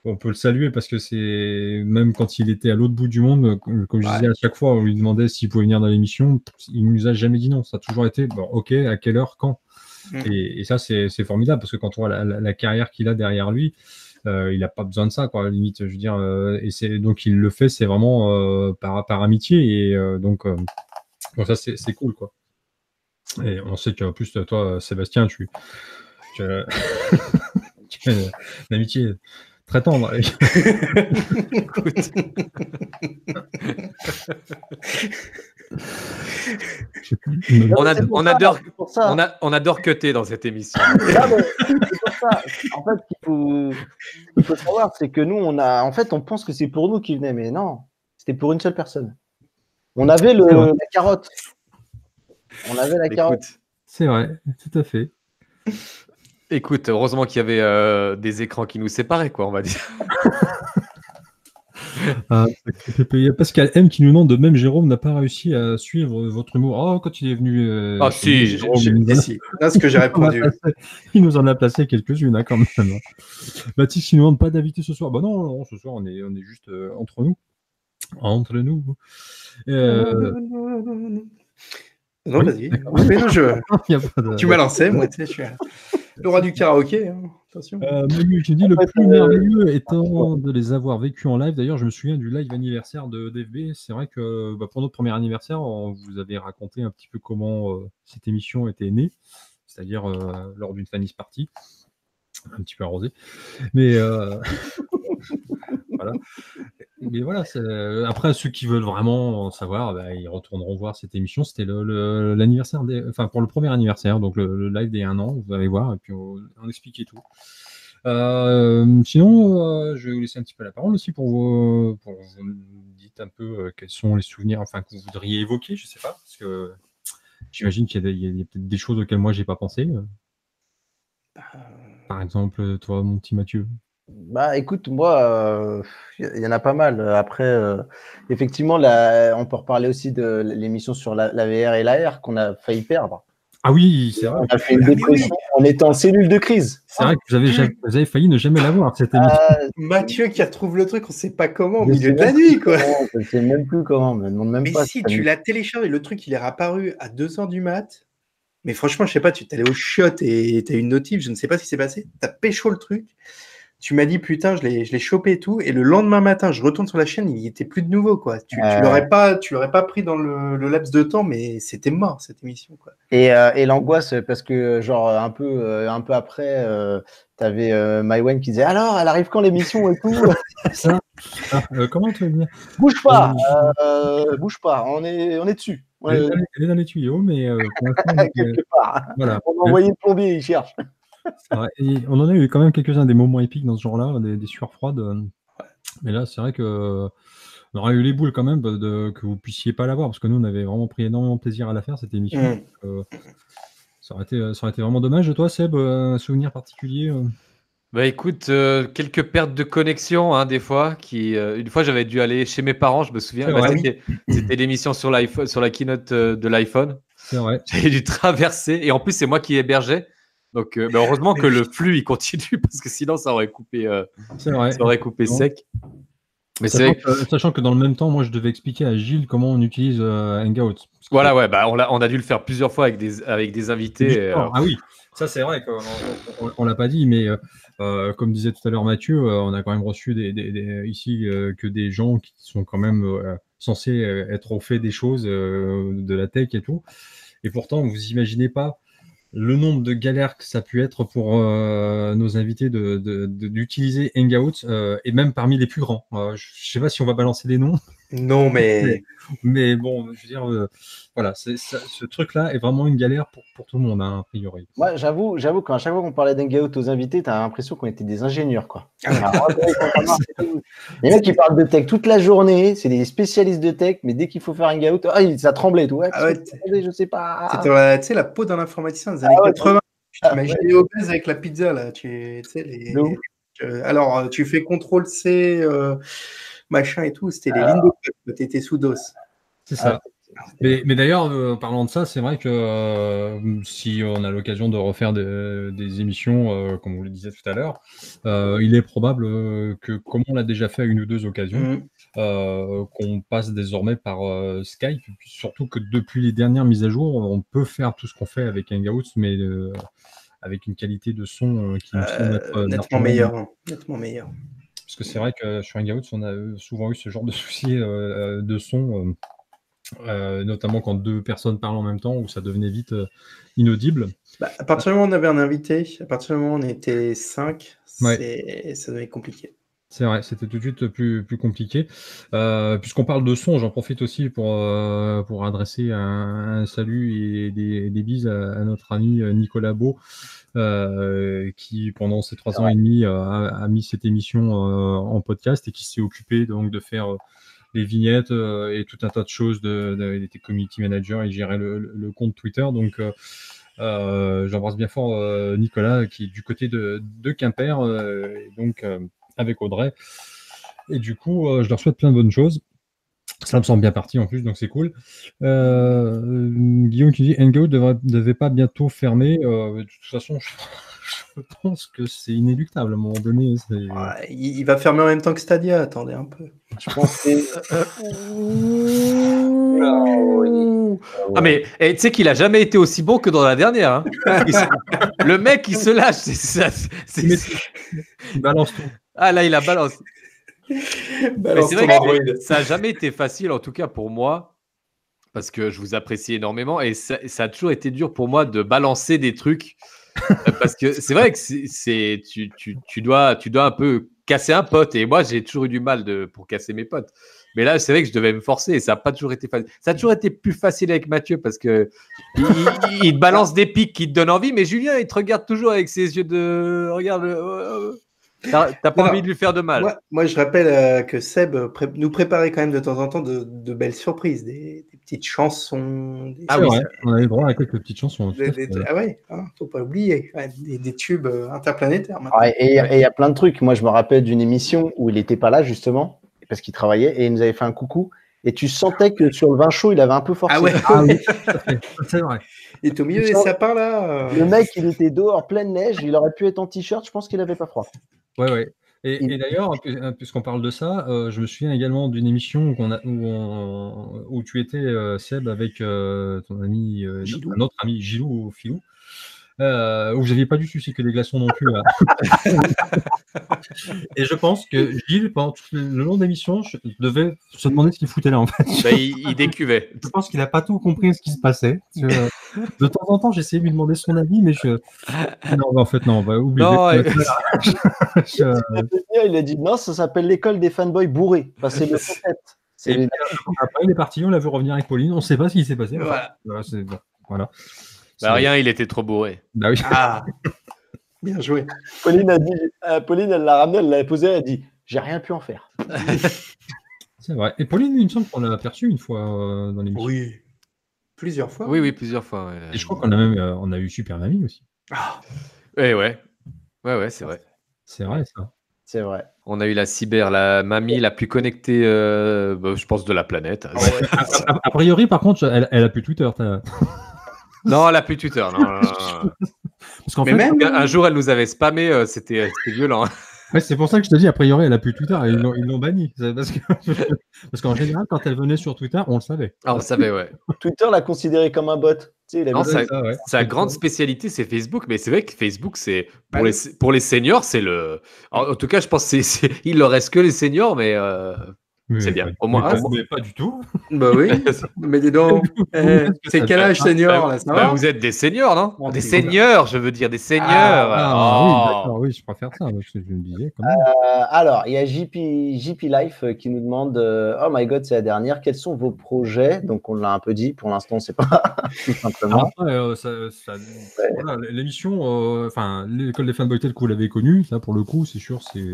S2: on peut le saluer parce que c'est même quand il était à l'autre bout du monde, comme je disais à chaque fois, on lui demandait s'il pouvait venir dans l'émission, il nous a jamais dit non. Ça a toujours été bon, ok, à quelle heure, quand. Mm. Et, ça, c'est formidable parce que quand on voit la, carrière qu'il a derrière lui, euh, il n'a pas besoin de ça, quoi. Limite, je veux dire, euh, et c'est donc il le fait, c'est vraiment euh, par, par amitié et donc, ça c'est cool, quoi. Et on sait qu'en plus toi, Sébastien, tu, tu, as une amitié Très tendre.
S4: on, adore, on, a, on adore cutter dans cette émission.
S1: En fait, il faut, savoir, c'est que nous, on a, en fait, on pense que c'est pour nous qui venait, mais non, c'était pour une seule personne. On avait le, la carotte. On avait la carotte.
S2: C'est vrai, tout à fait.
S4: Écoute, heureusement qu'il y avait euh, des écrans qui nous séparaient, quoi, on va dire.
S2: Ah, il y a Pascal M qui nous demande de même Jérôme n'a pas réussi à suivre votre humour. Oh, quand il est venu.
S4: Euh, ah, si,
S3: Jérôme, si. ce que j'ai répondu.
S2: il nous en a placé quelques-unes, hein, quand même. Baptiste, il nous demande pas d'invité ce soir. Bah non, non, ce soir, on est, on est juste euh, entre nous. Entre nous.
S3: Non, vas-y. Tu m'as lancé, moi, tu sais, je suis le roi du karaoké. Hein. Attention.
S2: Euh, j'ai dit le plus merveilleux étant de les avoir vécus en live. D'ailleurs, je me souviens du live anniversaire de DFB. C'est vrai que bah, pour notre premier anniversaire, on vous avait raconté un petit peu comment euh, cette émission était née, c'est-à-dire euh, lors d'une Fanny's Party, un petit peu arrosé. Mais voilà mais voilà, euh, après, ceux qui veulent vraiment savoir, bah, ils retourneront voir cette émission. C'était l'anniversaire, des... enfin pour le premier anniversaire, donc le, live des un an, vous allez voir, et puis on, expliquait tout. Euh, sinon, euh, je vais vous laisser un petit peu la parole aussi pour vous, pour vous dites un peu quels sont les souvenirs, enfin que vous voudriez évoquer, je sais pas, parce que j'imagine qu'il y a, peut-être des choses auxquelles moi j'ai pas pensé. Bah, Par exemple, toi, mon petit Mathieu.
S1: Bah écoute, moi, il euh, y en a pas mal. Après, euh, effectivement, là, on peut reparler aussi de l'émission sur la, VR et l'AR qu'on a failli perdre.
S2: Ah oui, c'est vrai.
S1: On a fait une ah dépression en étant en cellule de crise.
S2: C'est vrai que vous avez, vous avez, failli ne jamais l'avoir, cette émission. Euh,
S3: Mathieu qui retrouve le truc, on ne sait pas comment, au milieu de la nuit, quoi.
S1: on ne sait même plus comment, me demande même
S3: Mais si, tu l'as téléchargé, le truc, il est apparu à 2h du mat. Mais franchement, je sais pas, tu es allé au shot et tu as une notif, je ne sais pas ce qui s'est passé. Tu as pécho le truc tu m'as dit putain, je l'ai, je l'ai chopé et tout, et le lendemain matin, je retourne sur la chaîne, il était plus de nouveau quoi. Tu, l'aurais pas, tu l'aurais pas pris dans le, laps de temps, mais c'était mort cette émission quoi.
S1: Et, euh, et l'angoisse parce que genre un peu, euh, un peu après, euh, tu avais euh, MyWen qui disait alors, elle arrive quand l'émission et tout?
S2: Ah, comment tu veux dire?
S1: Bouge pas, bouge pas, on est, on est dessus.
S2: Elle, est dans les tuyaux, mais
S1: quelque part. Voilà. On va envoyer le plombier, il cherche
S2: on en a eu quand même quelques-uns des moments épiques dans ce genre-là, des, sueurs froides. Euh. Mais là, c'est vrai que on aurait eu les boules quand même de, que vous puissiez pas l'avoir, parce que nous, on avait vraiment pris énormément de plaisir à la faire, cette émission. Mm. Euh, ça, aurait été, ça aurait été vraiment dommage. Toi, Seb, un souvenir particulier euh?
S4: Bah écoute, quelques pertes de connexion, hein, des fois. Qui, une fois, j'avais dû aller chez mes parents, je me souviens. Bah, c'était l'émission sur, sur la keynote de l'iPhone.
S2: C'est vrai.
S4: J'ai dû traverser. Et en plus, c'est moi qui hébergeais. Donc, euh, heureusement que le flux il continue parce que sinon ça aurait coupé, euh, ça aurait coupé sec.
S2: Mais sachant que, sachant, que, dans le même temps, moi je devais expliquer à Gilles comment on utilise euh, Hangout.
S4: Voilà, ouais, bah, on, a, on a dû le faire plusieurs fois avec des, avec des invités.
S2: Ah oui, ça c'est vrai qu'on on, l'a pas dit, mais comme disait tout à l'heure Mathieu, on a quand même reçu des, ici que des gens qui sont quand même censés être au fait des choses de la tech et tout. Et pourtant, vous imaginez pas le nombre de galères que ça a pu être pour euh, nos invités d'utiliser de, de, Hangout euh, est même parmi les plus grands. Euh, je ne sais pas si on va balancer des noms.
S3: Non, mais.
S2: Mais bon, je veux dire, euh, voilà, ce truc-là est vraiment une galère pour, pour tout le monde, hein, a priori.
S1: Moi, j'avoue, j'avoue qu'à chaque fois qu'on parlait d'Hangout aux invités, tu as l'impression qu'on était des ingénieurs, quoi. les mecs qui parlent de tech toute la journée, c'est des spécialistes de tech, mais dès qu'il faut faire un Hangout, ah, ça tremblait tout.
S3: ah ouais, je sais pas. C'était tu sais, la peau d'un informaticien des années 80. Tu t'imagines obèse avec la pizza, là. Tu sais, les... alors, tu fais CTRL C. Euh machin et tout. C'était les lignes de tu étais sous DOS.
S2: C'est ça. Mais, d'ailleurs, euh, parlant de ça, c'est vrai que euh, si on a l'occasion de refaire des, émissions, euh, comme vous le disiez tout à l'heure, il est probable que, comme on l'a déjà fait à une ou deux occasions, mm. qu'on passe désormais par Skype, surtout que depuis les dernières mises à jour, on peut faire tout ce qu'on fait avec Hangouts, mais avec une qualité de son qui nous
S3: semble être nettement meilleure. Nettement meilleur.
S2: Parce que c'est vrai que sur Hangouts, on a souvent eu ce genre de soucis euh, euh, de son, euh, notamment quand deux personnes parlent en même temps, où ça devenait vite inaudible.
S3: Bah, à partir du moment où on avait un invité, à partir du moment où on était cinq, ça devenait compliqué.
S2: C'est vrai, c'était tout de suite plus, plus compliqué. Puisqu'on parle de son, j'en profite aussi pour, pour adresser un, salut et des, des bises à, notre ami Nicolas Beau, euh, qui pendant ces trois ans et demi a, mis cette émission euh, en podcast et qui s'est occupé donc de faire euh, les vignettes et tout un tas de choses. De, de, il était community manager, il gérait le, compte Twitter. Donc, j'embrasse bien fort Nicolas qui est du côté de, de Quimper, donc avec Audrey. Et du coup, je leur souhaite plein de bonnes choses. Ça me semble bien parti en plus, donc c'est cool. Euh, Guillaume qui dit Hangout ne devait pas bientôt fermer. Euh, de toute façon, je, pense que c'est inéluctable à un moment donné.
S3: il, va fermer en même temps que Stadia, attendez un peu. Je pense
S4: Ah mais eh, tu sais qu'il a jamais été aussi bon que dans la dernière. Hein. le mec il se lâche.
S2: Il balance tout.
S4: Ah là il a balance ça n'a jamais été facile, en tout cas pour moi, parce que je vous apprécie énormément et ça, a toujours été dur pour moi de balancer des trucs. Euh, parce que c'est vrai que c'est, tu, tu, tu, dois, tu dois un peu casser un pote et moi j'ai toujours eu du mal de, pour casser mes potes. Mais là, c'est vrai que je devais me forcer et ça n'a pas toujours été facile. Ça a toujours été plus facile avec Mathieu parce que il, te balance des pics qui te donnent envie, mais Julien, il te regarde toujours avec ses yeux de. Regarde, le... T'as pas envie de lui faire de mal.
S3: Moi, je rappelle euh, que Seb nous préparait quand même de temps en temps de, belles surprises, des, petites chansons.
S2: ah oui, on avait le droit à quelques petites chansons.
S3: ah ouais, hein, faut pas oublier, des, tubes euh, interplanétaires.
S1: et il y a plein de trucs. Moi, je me rappelle d'une émission où il n'était pas là justement parce qu'il travaillait et il nous avait fait un coucou. Et tu sentais que sur le vin chaud, il avait un peu forcé.
S3: Ah ouais, ah oui, c'est vrai. Il est au milieu des sapins là.
S1: Le mec, il était dehors, pleine neige, il aurait pu être en t-shirt, je pense qu'il n'avait pas froid.
S2: Ouais, ouais. Et, d'ailleurs, euh, puisqu'on parle de ça, euh, je me souviens également d'une émission où, où, où, tu étais, euh, Seb, avec ton ami, notre ami Gilou Filou, euh, où vous n'aviez pas du succès que des glaçons non plus. et je pense que Gilles, pendant le long de l'émission, devait se demander ce qu'il foutait là en fait.
S4: Bah, il, décuvait.
S2: Je pense qu'il n'a pas tout compris ce qui se passait. de temps en temps, j'essayais de lui demander son avis, mais je. Non, en fait, non, on va oublier.
S1: Il a dit non, ça s'appelle l'école des fanboys bourrés. c'est le concept.
S2: Après, il est parti, on l'a vu revenir avec Pauline, on ne sait pas ce qui s'est passé. Voilà. voilà.
S4: Bah, rien, il était trop bourré.
S2: Bah oui.
S3: Ah, bien joué.
S1: Pauline a dit, euh, Pauline, elle l'a ramené, elle l'a posé, elle a dit, j'ai rien pu en faire.
S2: C'est vrai. Et Pauline, il me semble qu'on l'a aperçu une fois euh, dans l'émission.
S3: Oui. Plusieurs fois.
S4: Oui, oui, plusieurs fois.
S2: Et je crois qu'on a même euh, on a eu Super Mamie aussi.
S4: Ah. Ouais, ouais. Ouais, ouais, c'est vrai.
S2: C'est vrai, ça.
S1: C'est vrai.
S4: On a eu la cyber, la mamie la plus connectée, bah, je pense, de la planète.
S2: a, priori, par contre, elle, elle a plus Twitter.
S4: Non, elle a plus Twitter. Non, Parce qu'en fait, même... un jour, elle nous avait spammé, euh, c'était violent.
S2: c'est pour ça que je te dis, a priori, elle a plus Twitter, ils l'ont banni. Parce qu'en général, quand elle venait sur Twitter, on le savait.
S4: Ah, on le savait, ouais.
S1: Twitter l'a considéré comme un bot.
S4: sa, grande spécialité, c'est Facebook, mais c'est vrai que Facebook, c'est pour, les, pour les seniors, c'est le. En, tout cas, je pense qu'il leur reste que les seniors, mais. Euh, C'est bien. Au moins,
S2: mais, pas, du tout.
S3: Bah oui. mais dis donc, eh, c'est quel âge senior là
S4: bah, Vous êtes des seniors, non Des seniors, je veux dire, des seniors. Ah,
S2: ah oui, oui, je préfère ça. je me disais,
S1: euh, alors, il y a JP, JP Life euh, qui nous demande euh, Oh my god, c'est la dernière. Quels sont vos projets? Donc, on l'a un peu dit. Pour l'instant, c'est pas tout simplement.
S2: L'émission, enfin, l'école des fanboys telle que vous l'avez connue, ça pour le coup, c'est sûr, c'est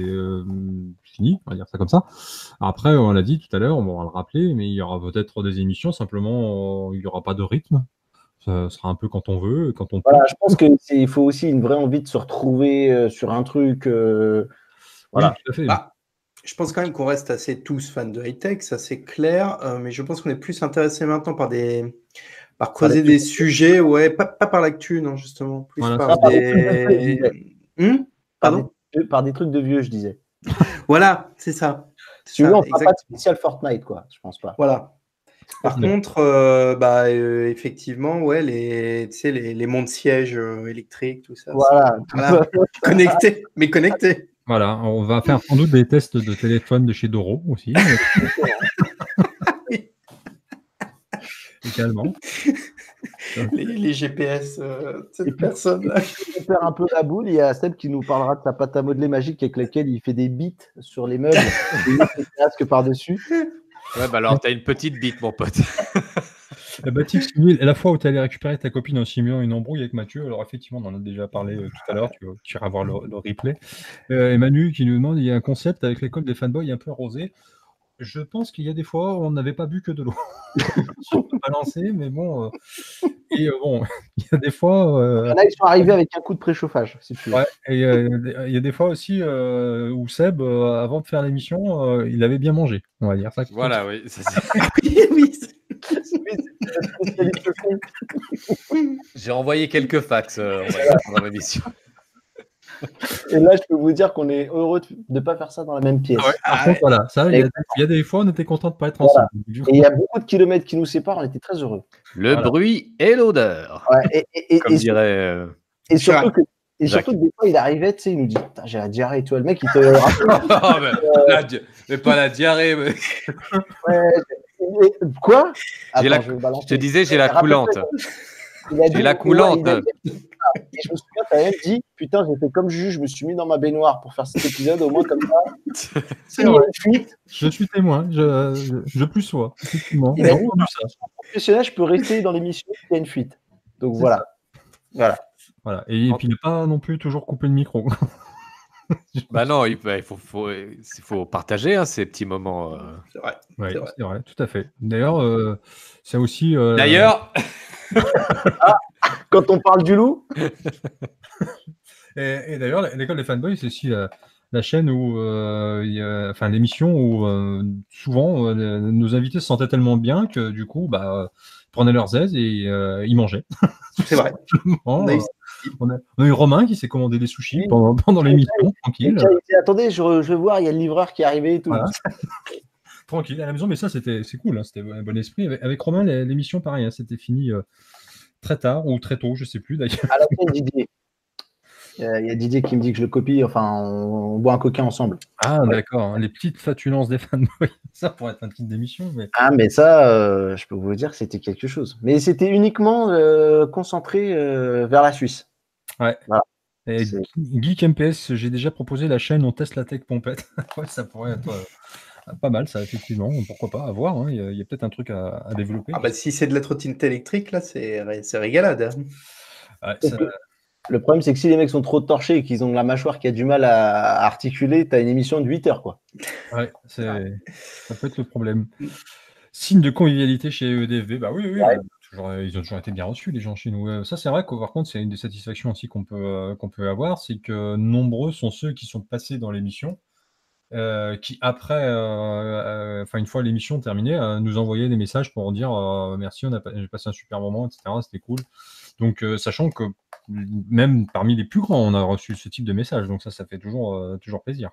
S2: fini. On va dire ça comme ça. Après, on l'a dit tout à l'heure, on va le rappeler, mais il y aura peut-être des émissions, simplement, il n'y aura pas de rythme. Ça sera un peu quand on veut, quand on
S1: Voilà, je pense qu'il faut aussi une vraie envie de se retrouver euh, sur un truc. Euh, voilà. tout à fait.
S3: Bah, je pense quand même qu'on reste assez tous fans de high-tech, ça c'est clair, euh, mais je pense qu'on est plus intéressé maintenant par des par creuser des, sujets, ouais, pas, par l'actu, non, justement, plus par, des...
S1: Hmm? Pardon? Par des trucs de vieux, je disais.
S3: voilà, c'est ça.
S1: Tu veux, on fera pas de spécial Fortnite, quoi. Je pense pas.
S3: Voilà. Par contre, euh, bah, euh, effectivement, ouais, les, les, les mondes sièges euh, électriques, tout ça.
S1: Voilà.
S3: connecté, mais connecté.
S2: Voilà, on va faire sans doute des tests de téléphone de chez Doro aussi. Également.
S3: les, GPS, euh, cette personne
S1: On perd un peu la boule. Il y a Seb qui nous parlera de sa pâte à modeler magique avec laquelle il fait des bits sur les meubles et casque par-dessus.
S4: Ouais, bah alors, t'as une petite bite, mon pote.
S2: La la fois où tu allé récupérer ta copine en simulant une embrouille avec Mathieu, alors effectivement, on en a déjà parlé euh, tout à l'heure, tu, tu, iras voir le, replay. Euh, et Manu qui nous demande il y a un concept avec l'école des fanboys un peu rosé. Je pense qu'il y a des fois où on n'avait pas bu que de l'eau. Je peux pas lancer, mais bon. Euh, et euh, bon, il y a des fois.
S1: Euh, Là, ils sont arrivés avec un coup de préchauffage, si tu
S2: veux. Ouais, et il y a des fois aussi où Seb, avant de faire l'émission, il avait bien mangé, on va dire ça.
S4: Voilà, oui.
S3: oui,
S4: J'ai envoyé quelques fax dans l'émission.
S1: Et là, je peux vous dire qu'on est heureux de ne pas faire ça dans la même pièce.
S2: Par contre, voilà, ça, il y, a des fois, on était content de ne pas être ensemble.
S1: Et il y a beaucoup de kilomètres qui nous séparent, on était très heureux.
S4: Le bruit et l'odeur.
S1: Ouais, et,
S4: Comme dirait. Euh,
S1: et surtout que. Et surtout des fois, il arrivait, tu sais, il nous dit J'ai la diarrhée, toi, le mec, il te.
S4: oh, mais, mais, pas la diarrhée. Mais...
S1: ouais, quoi?
S4: La... je, je, te disais, j'ai la coulante. J'ai la coulante.
S1: Et je me souviens, tu as même dit Putain, j'ai fait comme juge, je me suis mis dans ma baignoire pour faire cet épisode, au moins comme ça.
S2: C'est une fuite. Je suis témoin, je, je, plus sois. Effectivement.
S1: Et professionnel, je peux rester dans l'émission s'il y a une fuite. Donc voilà. Voilà.
S2: Voilà. Et, puis ne pas non plus toujours couper le micro.
S4: bah non, il, faut, faut, faut, partager hein, ces petits moments. Euh.
S3: C'est vrai.
S2: c'est vrai, tout à fait. D'ailleurs, euh, c'est aussi. Euh,
S4: D'ailleurs.
S1: ah, quand on parle du loup.
S2: et, d'ailleurs, l'école des fanboys, c'est aussi la, chaîne où, euh, enfin, l'émission où euh, souvent euh, nos invités se sentaient tellement bien que du coup, bah, prenaient leurs aises et ils mangeaient.
S3: C'est vrai.
S2: on, a, eu Romain qui s'est commandé des sushis pendant, pendant l'émission, tranquille.
S1: attendez, je, vais voir, il y a le livreur qui est arrivé et tout.
S2: tranquille à la maison, mais ça c'était c'est cool, hein, c'était un bon esprit. Avec, Romain, l'émission pareil, hein, c'était fini très tard ou très tôt, je sais plus d'ailleurs. À la fin,
S1: Didier. Il y a Didier qui me dit que je le copie, enfin, on, boit un coquin ensemble.
S2: Ah, d'accord. Hein, les petites fatulences des fanboys, ça pourrait être un titre d'émission. Mais...
S1: Ah, mais ça, euh, je peux vous dire que c'était quelque chose. Mais c'était uniquement euh, concentré euh, vers la Suisse.
S2: Ouais. Voilà. Et Geek MPS, j'ai déjà proposé la chaîne On teste la tech pompette. ouais, ça pourrait être pas mal, ça, effectivement. Pourquoi pas, à voir. Hein. Il y a, peut-être un truc à, développer.
S3: Ah bah, si c'est de la trottinette électrique, là, c'est régalade.
S1: Hein. Le problème, c'est que si les mecs sont trop torchés et qu'ils ont la mâchoire qui a du mal à, articuler, tu as une émission de 8 heures. Quoi.
S2: Ouais, ça peut être le problème. Signe de convivialité chez EDFB, bah oui, oui, ils ont toujours été bien reçus, les gens chez nous. Ça, c'est vrai que par contre, c'est une des satisfactions aussi qu'on peut, euh, qu'on peut avoir, c'est que nombreux sont ceux qui sont passés dans l'émission euh, qui après, euh, euh, une fois l'émission terminée, nous envoyait des messages pour dire merci, on a j'ai passé un super moment, etc. C'était cool. Donc sachant que même parmi les plus grands, on a reçu ce type de message, donc ça, ça fait toujours toujours plaisir.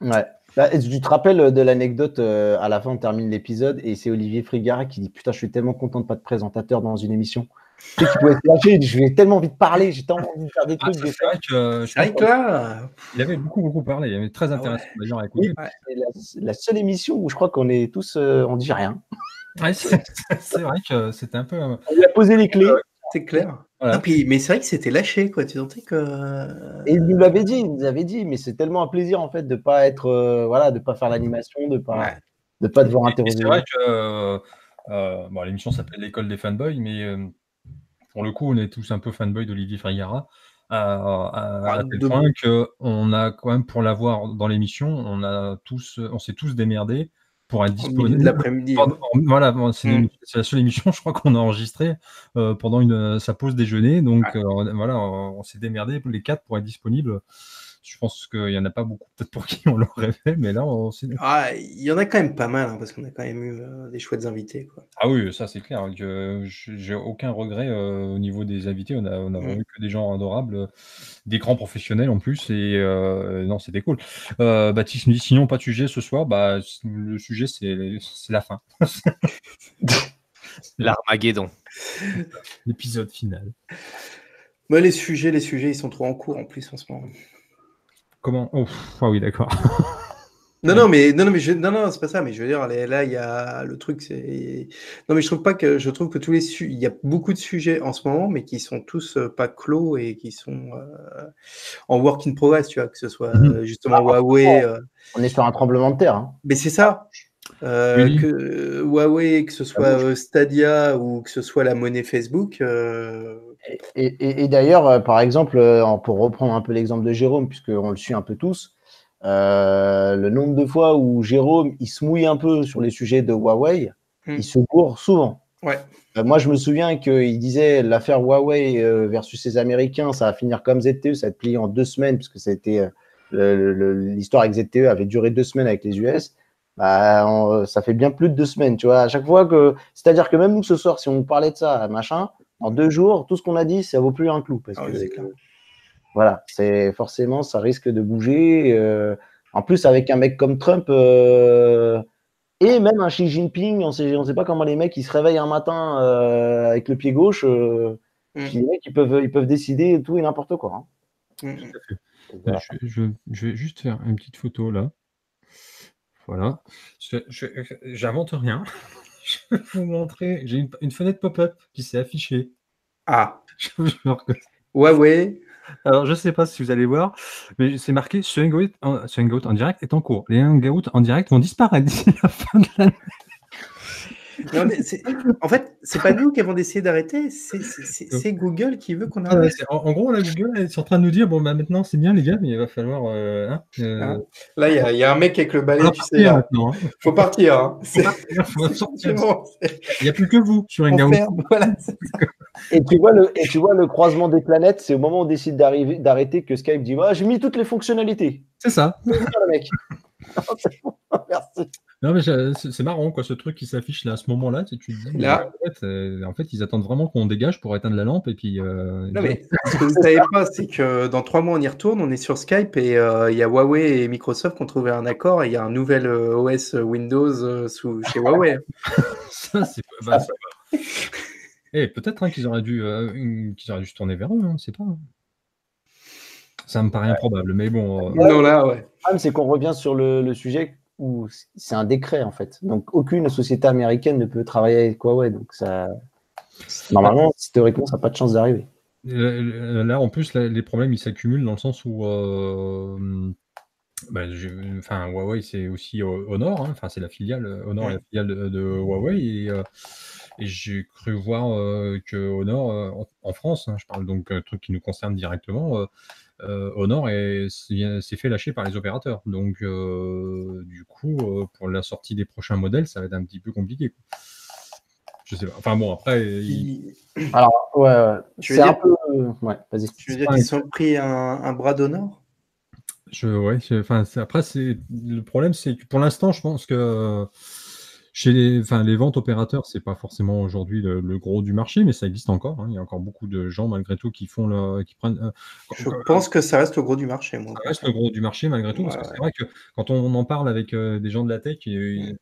S1: Ouais. Bah, tu te rappelles de l'anecdote à la fin, on termine l'épisode et c'est Olivier Frigara qui dit Putain, je suis tellement content de pas de présentateur dans une émission. Tu pouvais lâcher, je vais tellement vite parler, j'ai tellement envie de faire des
S2: ah,
S1: trucs.
S2: c'est vrai que,
S3: c'est vrai que là,
S2: il avait beaucoup, beaucoup parlé, il avait très ah intéressant d'ailleurs à écouter.
S1: c'est la, seule émission où je crois qu'on est tous, euh, on dit rien.
S2: c'est vrai que c'était un peu. On
S1: lui a posé les clés.
S3: C'est clair. Ah, puis, mais c'est vrai que c'était lâché, quoi. Tu sentais que.
S1: Et il nous l'avait dit, il nous avait dit, mais c'est tellement un plaisir en fait de pas être, euh, voilà, de pas faire l'animation, de pas, de pas devoir interroger.
S2: C'est vrai que euh, bon, l'émission s'appelle l'école des fanboys, mais pour le coup, on est tous un peu fanboy d'Olivier Frigara. À, à, tel point qu'on a quand même pour l'avoir dans l'émission, on a tous, on s'est tous démerdés pour être disponible.
S3: L'après-midi.
S2: Voilà, mm. c'est la seule émission, je crois, qu'on a enregistrée euh, pendant une, sa pause déjeuner. Donc euh, voilà, on, s'est démerdé les quatre pour être disponibles je pense qu'il n'y en a pas beaucoup, peut-être pour qui on l'aurait fait, mais là, on
S3: Ah, il y en a quand même pas mal, hein, parce qu'on a quand même eu euh, des chouettes invités. Quoi.
S2: Ah oui, ça c'est clair. J'ai aucun regret euh, au niveau des invités. On a, on a mmh. que des gens adorables, des grands professionnels en plus, et euh, non, c'était cool. Baptiste nous dit sinon, pas de sujet ce soir. Bah, le sujet, c'est la fin.
S4: L'Armageddon.
S2: L'épisode final.
S3: Bah, les sujets, les sujets, ils sont trop en cours en plus en ce moment.
S2: Comment? Oh, Ah oui, d'accord.
S3: Non, non, mais non, non, mais je, non, non, c'est pas ça. Mais je veux dire, là, il y a le truc, c'est. Non, mais je trouve pas que je trouve que tous les il y a beaucoup de sujets en ce moment, mais qui sont tous euh, pas clos et qui sont euh, en work in progress, tu vois, que ce soit mhm. euh, justement ah, Huawei.
S1: On est sur un tremblement de terre. Hein.
S3: Mais c'est ça. Que Huawei, que ce soit Stadia ou que ce soit la monnaie Facebook.
S1: Et, d'ailleurs, par exemple, pour reprendre un peu l'exemple de Jérôme, puisqu'on le suit un peu tous, le nombre de fois où Jérôme il se mouille un peu sur les sujets de Huawei, hmm. il se court souvent.
S3: Ouais.
S1: moi, je me souviens qu'il disait l'affaire Huawei versus les Américains, ça va finir comme ZTE, ça va être plié en deux semaines, puisque ça a été l'histoire avec ZTE avait duré deux semaines avec les US. Bah, ça fait bien plus de deux semaines, tu vois. À chaque fois que, c'est-à-dire que même nous ce soir, si on parlait de ça, machin, en deux jours, tout ce qu'on a dit, ça vaut plus un clou. Parce ah que, voilà, c'est forcément, ça risque de bouger. Euh, en plus, avec un mec comme Trump euh, et même un Xi Jinping, on ne on sait pas comment les mecs ils se réveillent un matin euh, avec le pied gauche. Mm. Les mecs, ils peuvent, ils peuvent décider tout et n'importe quoi.
S2: Hein. Mm. Je, je, vais juste faire une petite photo là. Voilà. J'invente rien. Je vais vous montrer. J'ai une, fenêtre pop-up qui s'est affichée.
S3: Ah. ouais, ouais.
S2: Alors, je ne sais pas si vous allez voir, mais c'est marqué ce hangout, en, en direct est en cours. Les hangouts en direct vont disparaître d'ici la fin de l'année
S3: en fait, c'est pas nous qui avons décidé d'arrêter, c'est Google qui veut qu'on ah arrête.
S2: en, gros, là, Google est en train de nous dire bon, bah, maintenant c'est bien, les gars, mais il va falloir. Euh, hein, euh,
S3: ah. Là, il y, a un mec avec le balai, tu sais. Hein. Faut partir. Hein.
S2: Faut sortir. Il n'y a plus que vous sur Hangout.
S1: et, tu vois le, et tu vois le croisement des planètes, c'est au moment où on décide d'arrêter que Skype dit J'ai mis toutes les fonctionnalités.
S2: C'est ça. le mec. Merci. Non, mais c'est marrant, quoi, ce truc qui s'affiche là à ce moment-là. Tu te dis, là. Euh, en, fait, ils attendent vraiment qu'on dégage pour éteindre la lampe. Et puis, euh,
S3: non, mais ce que vous ne savez pas, c'est que dans trois mois, on y retourne, on est sur Skype et euh, il y a Huawei et Microsoft qui ont trouvé un accord et il y a un nouvel OS Windows sous, chez Huawei.
S2: ça, c'est bah, Et eh, peut-être hein, qu'ils auraient, dû, qu'ils auraient dû se tourner vers eux, hein, c'est pas. Ça me paraît improbable, mais bon.
S3: Non, là, ouais.
S1: c'est qu'on revient sur le, le sujet c'est un décret en fait. Donc aucune société américaine ne peut travailler avec Huawei. Donc ça, normalement, théoriquement, ça n'a pas de chance d'arriver.
S2: Là, en plus, les problèmes ils s'accumulent dans le sens où, euh, bah, enfin, Huawei c'est aussi Honor, hein. enfin c'est la filiale Honor, est la filiale de, Huawei et, euh, et j'ai cru voir euh, que Honor en, France, hein, je parle donc un truc qui nous concerne directement euh, Honor s'est fait lâcher par les opérateurs. Donc, euh, du coup, euh, pour la sortie des prochains modèles, ça va être un petit peu compliqué. Je sais pas. Enfin bon, après.
S1: Alors, ouais, c'est un peu.
S3: Ouais, vas-y. Tu veux dire qu'ils ont pris un, bras d'Honor
S2: je, ouais, enfin, après, le problème, c'est que pour l'instant, je pense que chez les, enfin, les ventes opérateurs, c'est pas forcément aujourd'hui le, gros du marché, mais ça existe encore. Hein. Il y a encore beaucoup de gens malgré tout qui font le, qui prennent. Euh,
S3: je pense que ça reste le gros du marché. Moi.
S2: Ça reste le gros du marché malgré tout, parce que c'est vrai que quand on, en parle avec euh, des gens de la tech, j'ai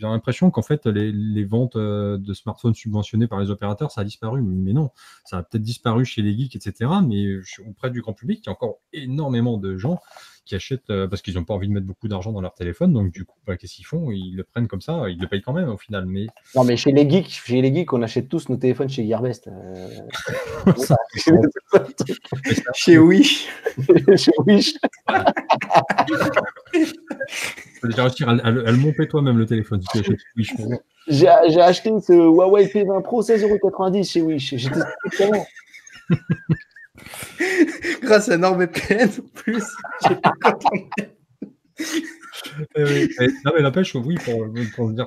S2: l'impression qu'en fait, les, ventes de smartphones subventionnés par les opérateurs, ça a disparu. Mais non, ça a peut-être disparu chez les geeks, etc. Mais auprès du grand public, il y a encore énormément de gens qui achètent euh, parce qu'ils n'ont pas envie de mettre beaucoup d'argent dans leur téléphone. Donc, du coup, bah, qu'est-ce qu'ils font? Ils le prennent comme ça, ils le payent quand même au final. Mais...
S1: Non, mais chez les geeks, chez les geeks, on achète tous nos téléphones chez Gearbest. Euh...
S3: chez Wish.
S1: chez Wish.
S2: déjà réussir à, le monter toi-même le téléphone si tu Wish.
S1: J'ai acheté ce Huawei P20 Pro 16,90€ chez Wish. J'étais
S3: Grâce à NordVPN en plus.
S2: Euh, non mais n'empêche, oui, pour, pour, dire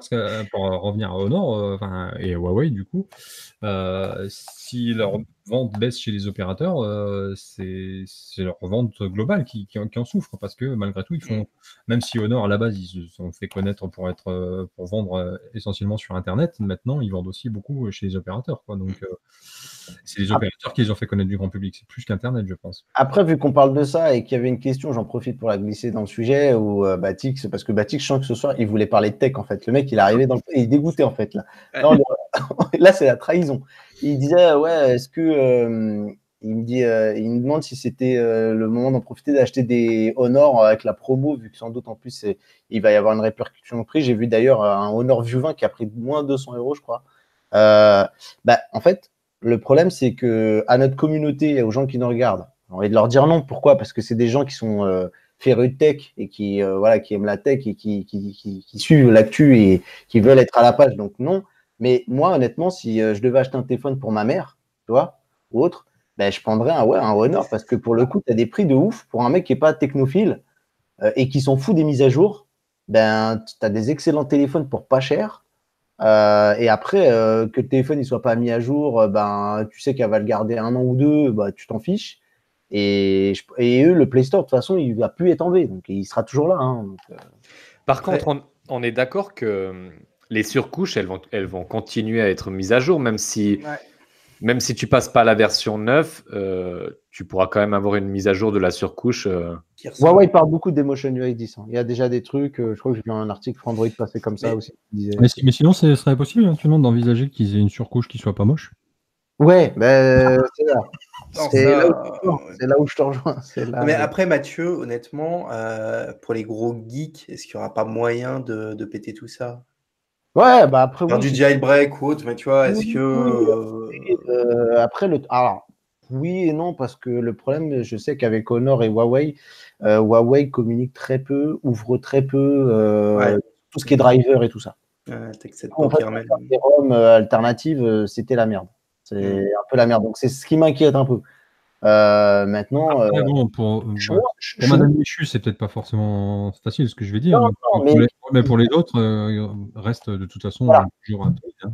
S2: pour revenir à Honor euh, et Huawei du coup, euh, si leur vente baisse chez les opérateurs, c'est leur vente globale qui, qui, en souffre parce que malgré tout, ils font, même si Honor à la base ils se sont fait connaître pour être pour vendre essentiellement sur Internet, maintenant ils vendent aussi beaucoup chez les opérateurs, quoi. Donc c'est les opérateurs qui les ont fait connaître du grand public, c'est plus qu'Internet, je pense.
S1: Après, vu qu'on parle de ça et qu'il y avait une question, j'en profite pour la glisser dans le sujet, où euh, Batix, parce que Batix, je sens que ce soir, il voulait parler de tech, en fait. Le mec, il est arrivé dans le... Il est dégoûté, en fait, là. là, c'est la trahison. Il disait, ouais, est-ce que... Euh, il me dit, euh, il me demande si c'était le moment d'en profiter d'acheter des Honor avec la promo, vu que sans doute en plus il va y avoir une répercussion de prix. J'ai vu d'ailleurs un Honor View 20 qui a pris moins de 200 euros, je crois. bah, en fait, le problème, c'est que à notre communauté et aux gens qui nous regardent, on va de leur dire non. Pourquoi? Parce que c'est des gens qui sont euh, férus de tech et qui, euh, voilà, qui aiment la tech et qui, suivent l'actu et qui veulent être à la page. Donc non. Mais moi, honnêtement, si euh, je devais acheter un téléphone pour ma mère, tu vois, ou autre, ben, je prendrais un, ouais, un Honor parce que pour le coup, tu as des prix de ouf pour un mec qui n'est pas technophile et qui s'en fout des mises à jour. Ben, tu as des excellents téléphones pour pas cher euh, et après, euh, que le téléphone ne soit pas mis à jour, euh, ben, tu sais qu'elle va le garder un an ou deux, bah, tu t'en fiches. Et, et, eux, le Play Store, de toute façon, il ne va plus être enlevé. Donc, il sera toujours là. Hein,
S4: Par contre, on, est d'accord que les surcouches, elles vont, elles vont continuer à être mises à jour, même si même si tu passes pas à la version 9, euh, tu pourras quand même avoir une mise à jour de la surcouche. Euh.
S1: Ouais, il parle beaucoup d'Emotion UI 10. Hein. Il y a déjà des trucs, euh, je crois que j'ai vu un article pour Android passer comme ça aussi.
S2: Mais, sinon, ce serait possible éventuellement d'envisager qu'ils aient une surcouche qui soit pas moche
S1: Ouais, ben, c'est là. C'est là, où je te rejoins.
S3: Mais après, Mathieu, honnêtement, pour les gros geeks, est-ce qu'il n'y aura pas moyen de péter tout ça?
S1: Ouais, bah après.
S3: Faire du jailbreak ou autre, mais tu vois, est-ce que.
S1: Euh, après, le. Alors, oui et non, parce que le problème, je sais qu'avec Honor et Huawei, euh, Huawei communique très peu, ouvre très peu euh, tout ce qui est driver et tout ça.
S3: Ouais,
S1: en fait, les ROM alternatives, c'était la merde. C'est mm. un peu la merde. Donc, c'est ce qui m'inquiète un peu. Euh, maintenant,
S2: euh, pour, Madame Michu, c'est peut-être pas forcément facile ce que je vais dire, mais, pour les, autres, euh, reste de toute façon toujours un
S1: hein.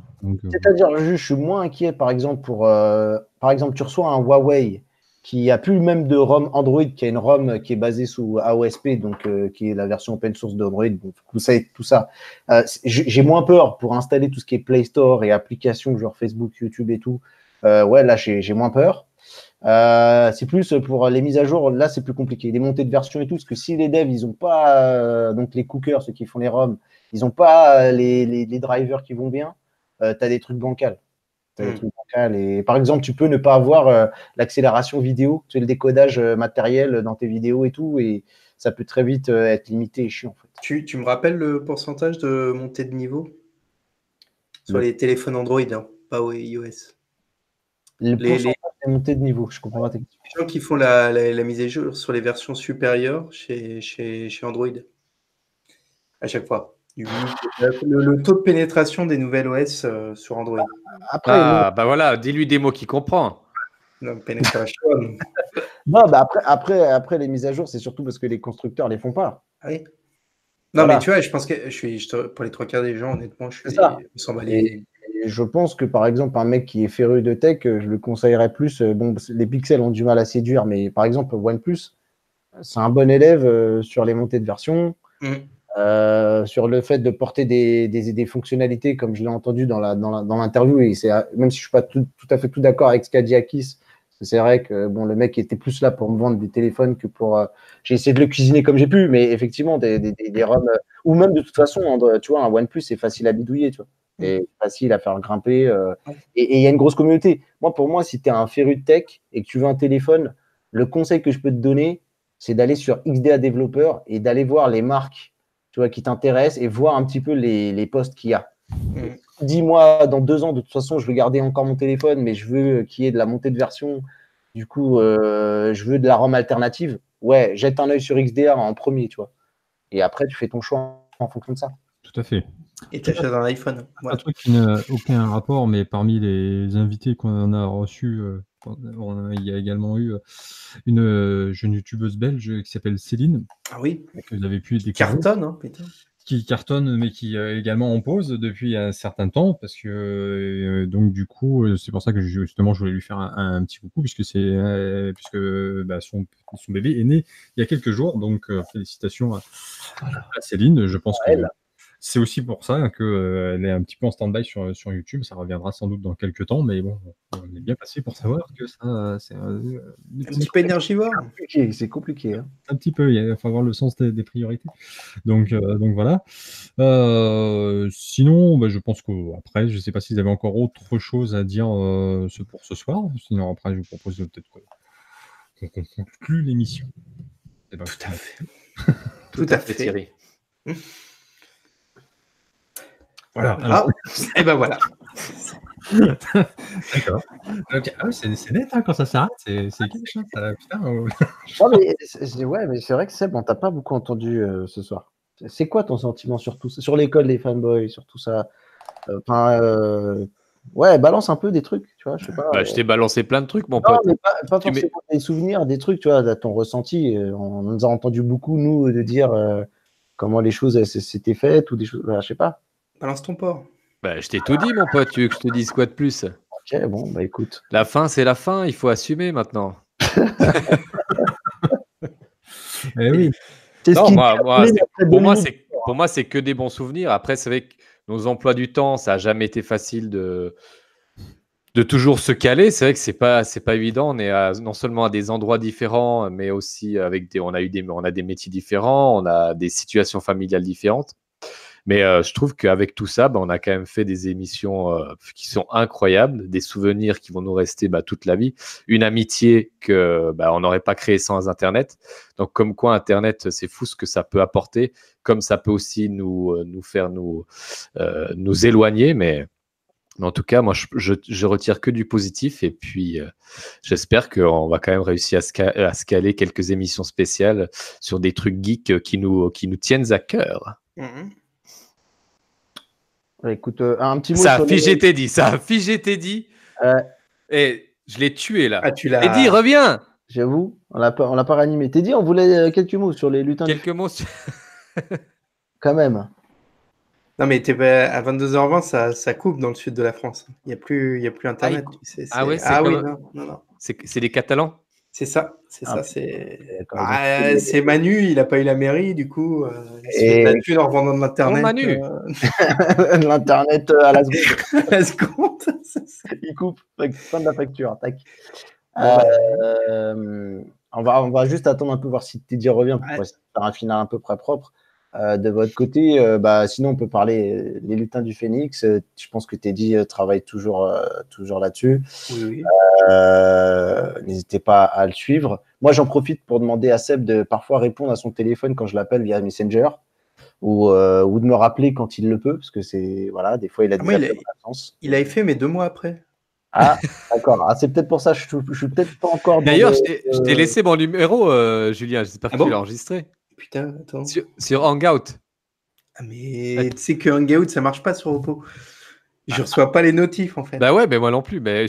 S1: C'est-à-dire, je, suis moins inquiet, par exemple, pour, par exemple, tu reçois un Huawei qui a plus même de ROM Android, qui a une ROM qui est basée sous AOSP, donc qui est la version open source d'Android, donc savez tout ça. J'ai moins peur pour installer tout ce qui est Play Store et applications genre Facebook, YouTube et tout. ouais, là j'ai moins peur. Euh, c'est plus pour les mises à jour, là c'est plus compliqué. Les montées de version et tout, parce que si les devs, ils ont pas, euh, donc les cookers, ceux qui font les ROM, ils ont pas euh, les, drivers qui vont bien, tu as des trucs bancals. Des hmm. trucs bancals et, par exemple, tu peux ne pas avoir l'accélération vidéo, tu sais, le décodage matériel dans tes vidéos et tout, et ça peut très vite être limité et chiant. En fait.
S3: tu, tu, me rappelles le pourcentage de montée de niveau? Sur les téléphones Android, hein, pas iOS
S1: les, les, montées de niveau, je comprends pas
S3: Les gens qui font la, la, mise à jour sur les versions supérieures chez, chez, chez Android, à chaque fois. Le, taux de pénétration des nouvelles OS euh, sur Android.
S4: Après, ah, bah voilà, dis-lui des mots qu'il comprend.
S3: Non, pénétration.
S1: non, bah après, après, après, les mises à jour, c'est surtout parce que les constructeurs les font pas.
S3: Ah oui. Non, mais tu vois, je pense que je suis, pour les trois quarts des gens, honnêtement, je suis,
S1: je pense que par exemple, un mec qui est féru de tech, je le conseillerais plus. Euh, bon, les pixels ont du mal à séduire, mais par exemple, OnePlus, c'est un bon élève euh, sur les montées de version, mm. Euh, sur le fait de porter des, des, fonctionnalités, comme je l'ai entendu dans l'interview, dans et même si je ne suis pas tout, à fait tout d'accord avec ce qu'a dit Akis, C'est vrai que bon, le mec était plus là pour me vendre des téléphones que pour. Euh, j'ai essayé de le cuisiner comme j'ai pu, mais effectivement, des, des, des, ROM, euh, ou même de toute façon, tu vois, un OnePlus, c'est facile à bidouiller, tu vois. Mm. Et facile à faire grimper. Euh, et il y a une grosse communauté. Moi, pour moi, si tu es un féru de tech et que tu veux un téléphone, le conseil que je peux te donner, c'est d'aller sur XDA Développeur et d'aller voir les marques tu vois, qui t'intéressent et voir un petit peu les, les posts qu'il y a. Mm dis-moi, dans deux ans, de toute façon, je veux garder encore mon téléphone, mais je veux qu'il y ait de la montée de version. Du coup, euh, je veux de la ROM alternative. Ouais, jette un œil sur XDR en premier, tu vois. Et après, tu fais ton choix en fonction de ça.
S2: Tout à fait.
S3: Et tu achètes un iPhone.
S2: Un truc qui n'a aucun rapport, mais parmi les invités qu'on a reçus, euh, il y a également eu euh, une jeune youtubeuse belge qui s'appelle Céline.
S3: Ah oui.
S2: Que vous avez pu
S3: découvrir. Cartonne, hein, putain
S2: qui cartonne, mais qui euh, également en pause depuis un certain temps, parce que euh, donc du coup, euh, c'est pour ça que justement je voulais lui faire un, petit coucou, puisque c'est puisque bah, son, son, bébé est né il y a quelques jours, donc félicitations à, Céline. Je pense que c'est aussi pour ça qu'elle euh, est un petit peu en stand-by sur, sur YouTube. Ça reviendra sans doute dans quelques temps, mais bon, on est bien passé pour savoir que ça,
S3: c'est euh, un petit peu énergivore.
S1: C'est compliqué. Hein.
S2: Un petit peu, il faut avoir le sens des, priorités. Donc, euh, donc voilà. sinon, bah, je pense qu'après, je ne sais pas si vous avez encore autre chose à dire pour ce soir. Sinon, après, je vous propose peut-être qu'on conclue l'émission.
S3: Eh ben, Tout à fait. Tout à fait, Thierry. Voilà. Ah, et ben voilà.
S2: D'accord. Ah c'est net hein, quand ça s'arrête, c'est quelque chose. Ça, putain,
S1: mais, ouais, mais c'est vrai que Seb, on t'a pas beaucoup entendu euh, ce soir. C'est quoi ton sentiment sur tout ça, sur l'école des fanboys, sur tout ça? Euh, Enfin, euh, ouais, balance un peu des trucs, tu vois. Je sais pas.
S4: Bah, je t'ai balancé plein de trucs, mon pote.
S1: Mais pas, pas forcément des souvenirs, des trucs, tu vois, ton ressenti. On nous a entendu beaucoup nous de dire comment les choses s'étaient faites ou des choses, bah, je sais pas.
S3: Balance ton port.
S4: Bah, je t'ai tout dit, mon pote. Tu veux que je te dise quoi de plus?
S1: Ok, bon, bah écoute.
S4: La fin, c'est la fin. Il faut assumer maintenant.
S2: eh oui.
S4: Non, moi, pour, moi, c'est, pour moi, c'est que des bons souvenirs. Après, c'est vrai que nos emplois du temps, ça n'a jamais été facile de, de toujours se caler. C'est vrai que c'est pas c'est pas évident. On est non seulement à des endroits différents, mais aussi avec des on a eu des on a des métiers différents, on a des situations familiales différentes. Mais euh, je trouve qu'avec tout ça, bah, on a quand même fait des émissions euh, qui sont incroyables, des souvenirs qui vont nous rester bah, toute la vie, une amitié que bah, on n'aurait pas créée sans Internet. Donc comme quoi Internet, c'est fou ce que ça peut apporter, comme ça peut aussi nous, euh, faire nous, nous éloigner, mais en tout cas, moi, je, je, retire que du positif. Et puis, j'espère qu'on va quand même réussir à, se caler quelques émissions spéciales sur des trucs geeks qui nous, qui nous tiennent à cœur. Mmh
S1: écoute, euh, un petit mot.
S4: Ça a figé Teddy, ça a figé Teddy. Et je l'ai tué là. Ah, tu Teddy, reviens
S1: J'avoue, on l'a pas, l'a pas réanimé. Teddy, on voulait euh, quelques mots sur les lutins.
S4: Quelques mots sur...
S1: Quand même.
S3: Non, mais à 22h20, ça, ça, coupe dans le sud de la France. Il n'y a, plus, a plus ah, Internet.
S4: Ah, ouais, ah oui, non, non, non. C'est des Catalans?
S3: C'est ça, c'est ça, c'est. Ah, c'est Manu, il n'a pas eu la mairie, du coup, euh, il se fait en revendant de l'internet.
S4: Manu
S1: euh... L'internet euh, à la seconde.
S3: la seconde,
S1: il coupe, fin de la facture, tac. Euh, on, va, on va juste attendre un peu voir si Teddy revient pour faire un final un peu près propre. Euh, de votre côté, euh, bah, sinon on peut parler euh, des lutins du Phénix. je pense que Teddy travaille toujours, toujours là-dessus. N'hésitez pas à le suivre. Moi, j'en profite pour demander à Seb de parfois répondre à son téléphone quand je l'appelle via Messenger ou, ou de me rappeler quand il le peut, parce que c'est voilà, des fois il a
S3: des ah, il, a, fait, mais deux mois après.
S1: Ah, d'accord. Ah, c'est peut-être pour ça. Je, je, suis peut-être pas encore.
S4: D'ailleurs, je t'ai laissé mon numéro, Julien. J'espère que ah tu l'as enregistré.
S3: Putain, attends.
S4: Sur, Hangout.
S3: Ah, mais tu sais que Hangout, ça marche pas sur Oppo. Je ne reçois pas les notifs en fait.
S4: Bah ouais, mais moi non plus. Mais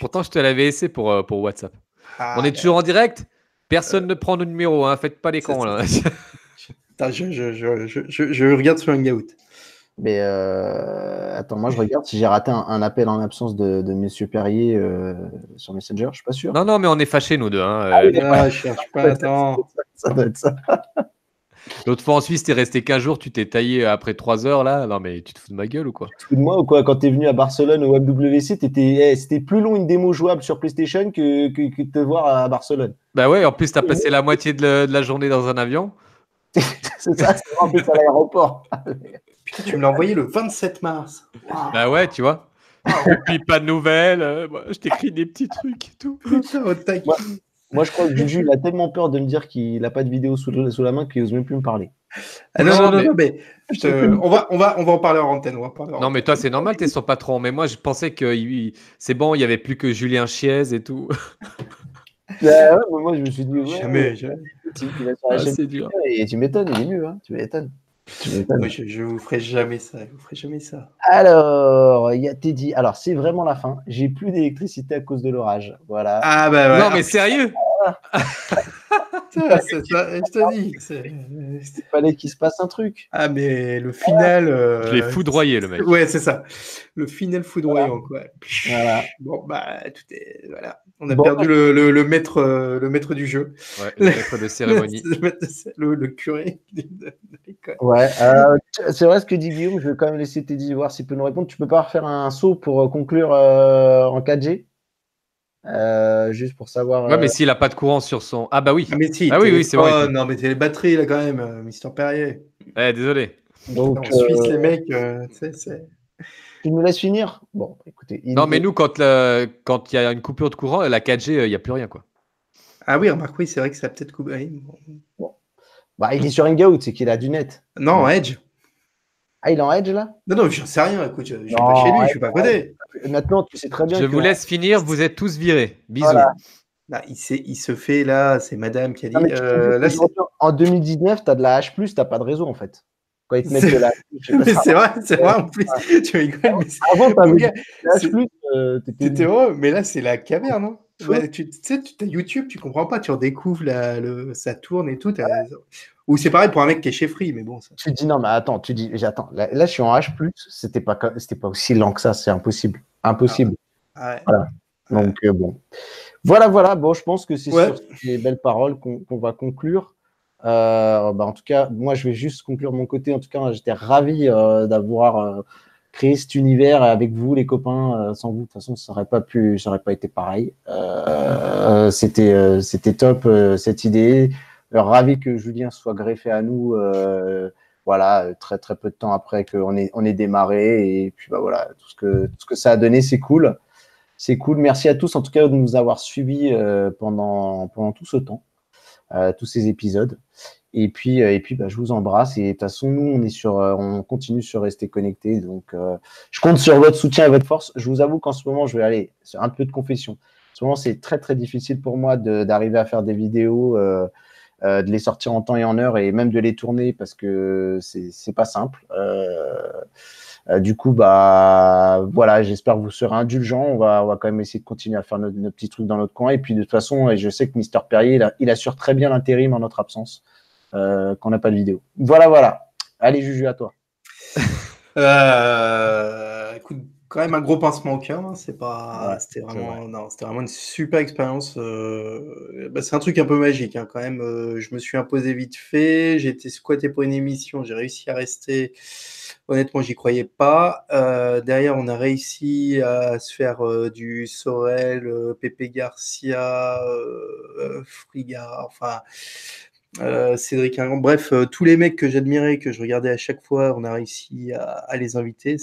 S4: Pourtant, je te l'avais laissé pour, euh, pour WhatsApp. Ah, On est toujours en direct? Personne ne prend nos numéros. Hein. Faites pas les cons là.
S3: je, je, je, je, regarde sur Hangout.
S1: Mais euh, attends, moi je regarde si j'ai raté un, appel en absence de, de Monsieur Perrier euh, sur Messenger, je suis pas sûr.
S4: Non, non, mais on est fâchés nous deux. Hein.
S3: Ah, oui, ah, je cherche pas, attends.
S1: Ça doit être ça.
S4: L'autre fois en Suisse, t'es resté 15 jours, tu t'es taillé après 3 heures là. Non, mais tu te fous de ma gueule ou quoi?
S1: Tu te fous de moi ou quoi? Quand t'es venu à Barcelone au WWC, eh, c'était plus long une démo jouable sur PlayStation que, que, que, te voir à Barcelone.
S4: Bah ouais, en plus, t'as passé la moitié de, la journée dans un avion.
S1: c'est ça, c'est en plus à l'aéroport.
S3: Putain, tu me l'as envoyé le 27 mars.
S4: Bah ouais, tu vois. Et puis pas de nouvelles. Euh, je t'écris des petits trucs et tout.
S1: Moi, je crois que Juju, il a tellement peur de me dire qu'il n'a pas de vidéo sous, sous la main qu'il n'ose même plus me parler.
S3: Ah non, non, non, mais, on, va, on, va, on va en parler en antenne.
S4: non, mais toi, c'est normal, tu es son patron. Mais moi, je pensais que c'est bon, il n'y avait plus que Julien Chiez et tout.
S1: Bah moi, je me suis dit, ouais,
S3: jamais, jamais.
S1: Ah, c'est dur. Et tu m'étonnes, il est mieux, hein, tu m'étonnes.
S3: Je, je vous ferai jamais ça. Je vous ferai jamais ça.
S1: Alors, il y a Teddy. Alors, c'est vraiment la fin. J'ai plus d'électricité à cause de l'orage. Voilà.
S3: Ah bah ouais.
S4: Non, mais sérieux?
S3: je te dis.
S1: Il fallait qu'il se passe un truc.
S3: Ah, mais le final.
S4: Euh... Je l'ai foudroyé, le mec.
S3: Ouais, c'est ça. Le final foudroyant, quoi. Voilà. Bon, bah, tout est. Voilà. On a perdu le, le, le, maître, euh, le maître du jeu.
S4: Ouais, le maître de cérémonie.
S3: le, le, curé de,
S1: l'école. Ouais, euh, c'est vrai ce que dit Guillaume. Je vais quand même laisser Teddy voir s'il peut nous répondre. Tu peux pas refaire un saut pour euh, conclure en 4G euh, juste pour savoir.
S4: Ouais, mais euh, s'il n'a pas de courant sur son. Ah, bah oui.
S3: Ah, mais si,
S4: ah, oui, oui, c'est vrai.
S3: Non, mais c'est les batteries, là, quand même, euh, Mister Perrier.
S4: Eh, désolé.
S3: Donc, en Suisse, les mecs, c'est.
S1: Tu nous laisses finir? Bon, écoutez.
S4: Non, mais nous, quand il quand y a une coupure de courant, la 4G, il n'y a plus rien, quoi.
S3: Ah oui, remarque, oui, c'est vrai que ça peut-être coupé.
S1: Bon. Bah, il est sur Hangout, c'est qu'il a du net.
S3: Non, Edge.
S1: Ah, il est en Edge là?
S3: Non, non, j'en sais rien. Écoute, je ne suis pas chez lui, je suis pas à côté.
S1: Maintenant, tu sais très bien.
S4: Je vous laisse finir, vous êtes tous virés. Bisous.
S3: Là, il, il, se fait là, c'est madame qui a dit. euh, là,
S1: en 2019, tu as de la H, tu n'as pas de réseau en fait. Quand ils te mettent de la
S3: C'est vrai, c'est vrai en plus. tu rigoles, mais
S1: Avant, tu avais la H,
S3: euh, t'étais heureux, mais là, c'est la caverne. Hein tu sais, tu YouTube, tu comprends pas, tu redécouvres la, le, ça tourne et tout. Ou c'est pareil pour un mec qui est chez Free, mais bon. Ça...
S1: Tu dis non, mais attends, tu dis, j'attends. Là, là, je suis en H, c'était pas, c'était pas aussi lent que ça, c'est impossible. Impossible.
S3: Ah,
S1: voilà. Donc, euh, bon. Voilà, voilà. Bon, je pense que c'est sur ces belles paroles qu'on va conclure. Euh, bah, en tout cas, moi, je vais juste conclure mon côté. En tout cas, j'étais ravi euh, d'avoir créer cet univers avec vous, les copains. Sans vous, de toute façon, ça n'aurait pas pu, ça aurait pas été pareil. Euh, c'était, c'était top cette idée. Ravi que Julien soit greffé à nous. voilà, très très peu de temps après qu'on ait, on est démarré et puis bah voilà, tout ce que tout ce que ça a donné, c'est cool. C'est cool. Merci à tous en tout cas de nous avoir suivis pendant pendant tout ce temps, tous ces épisodes. Et puis, euh, et puis bah, je vous embrasse. Et de toute façon, nous, on, est sur, euh, on continue sur rester connectés. Donc, euh, je compte sur votre soutien et votre force. Je vous avoue qu'en ce moment, je vais aller sur un peu de confession. En ce moment, c'est très, très difficile pour moi d'arriver à faire des vidéos, euh, de les sortir en temps et en heure et même de les tourner parce que c'est pas simple. du coup, bah voilà, j'espère que vous serez indulgents. On va, on va quand même essayer de continuer à faire nos, petits trucs dans notre coin. Et puis de toute façon, je sais que Mister Perrier, il, assure très bien l'intérim en notre absence. Euh, qu'on n'a pas de vidéo. Voilà, voilà. Allez, Juju, à toi.
S3: Euh, écoute, quand même un gros pincement au cœur. Hein. C'est pas, c'était vraiment, non, c'était vraiment une super expérience. Euh, bah, c'est un truc un peu magique hein, quand même. je me suis imposé vite fait. J'ai été squatté pour une émission. J'ai réussi à rester. Honnêtement, j'y croyais pas. derrière, on a réussi à se faire du Sorel, Pepe Garcia, Frigard. Enfin, euh, Cédric Bref, euh, tous les mecs que j'admirais, que je regardais à chaque fois, on a réussi à, à les inviter.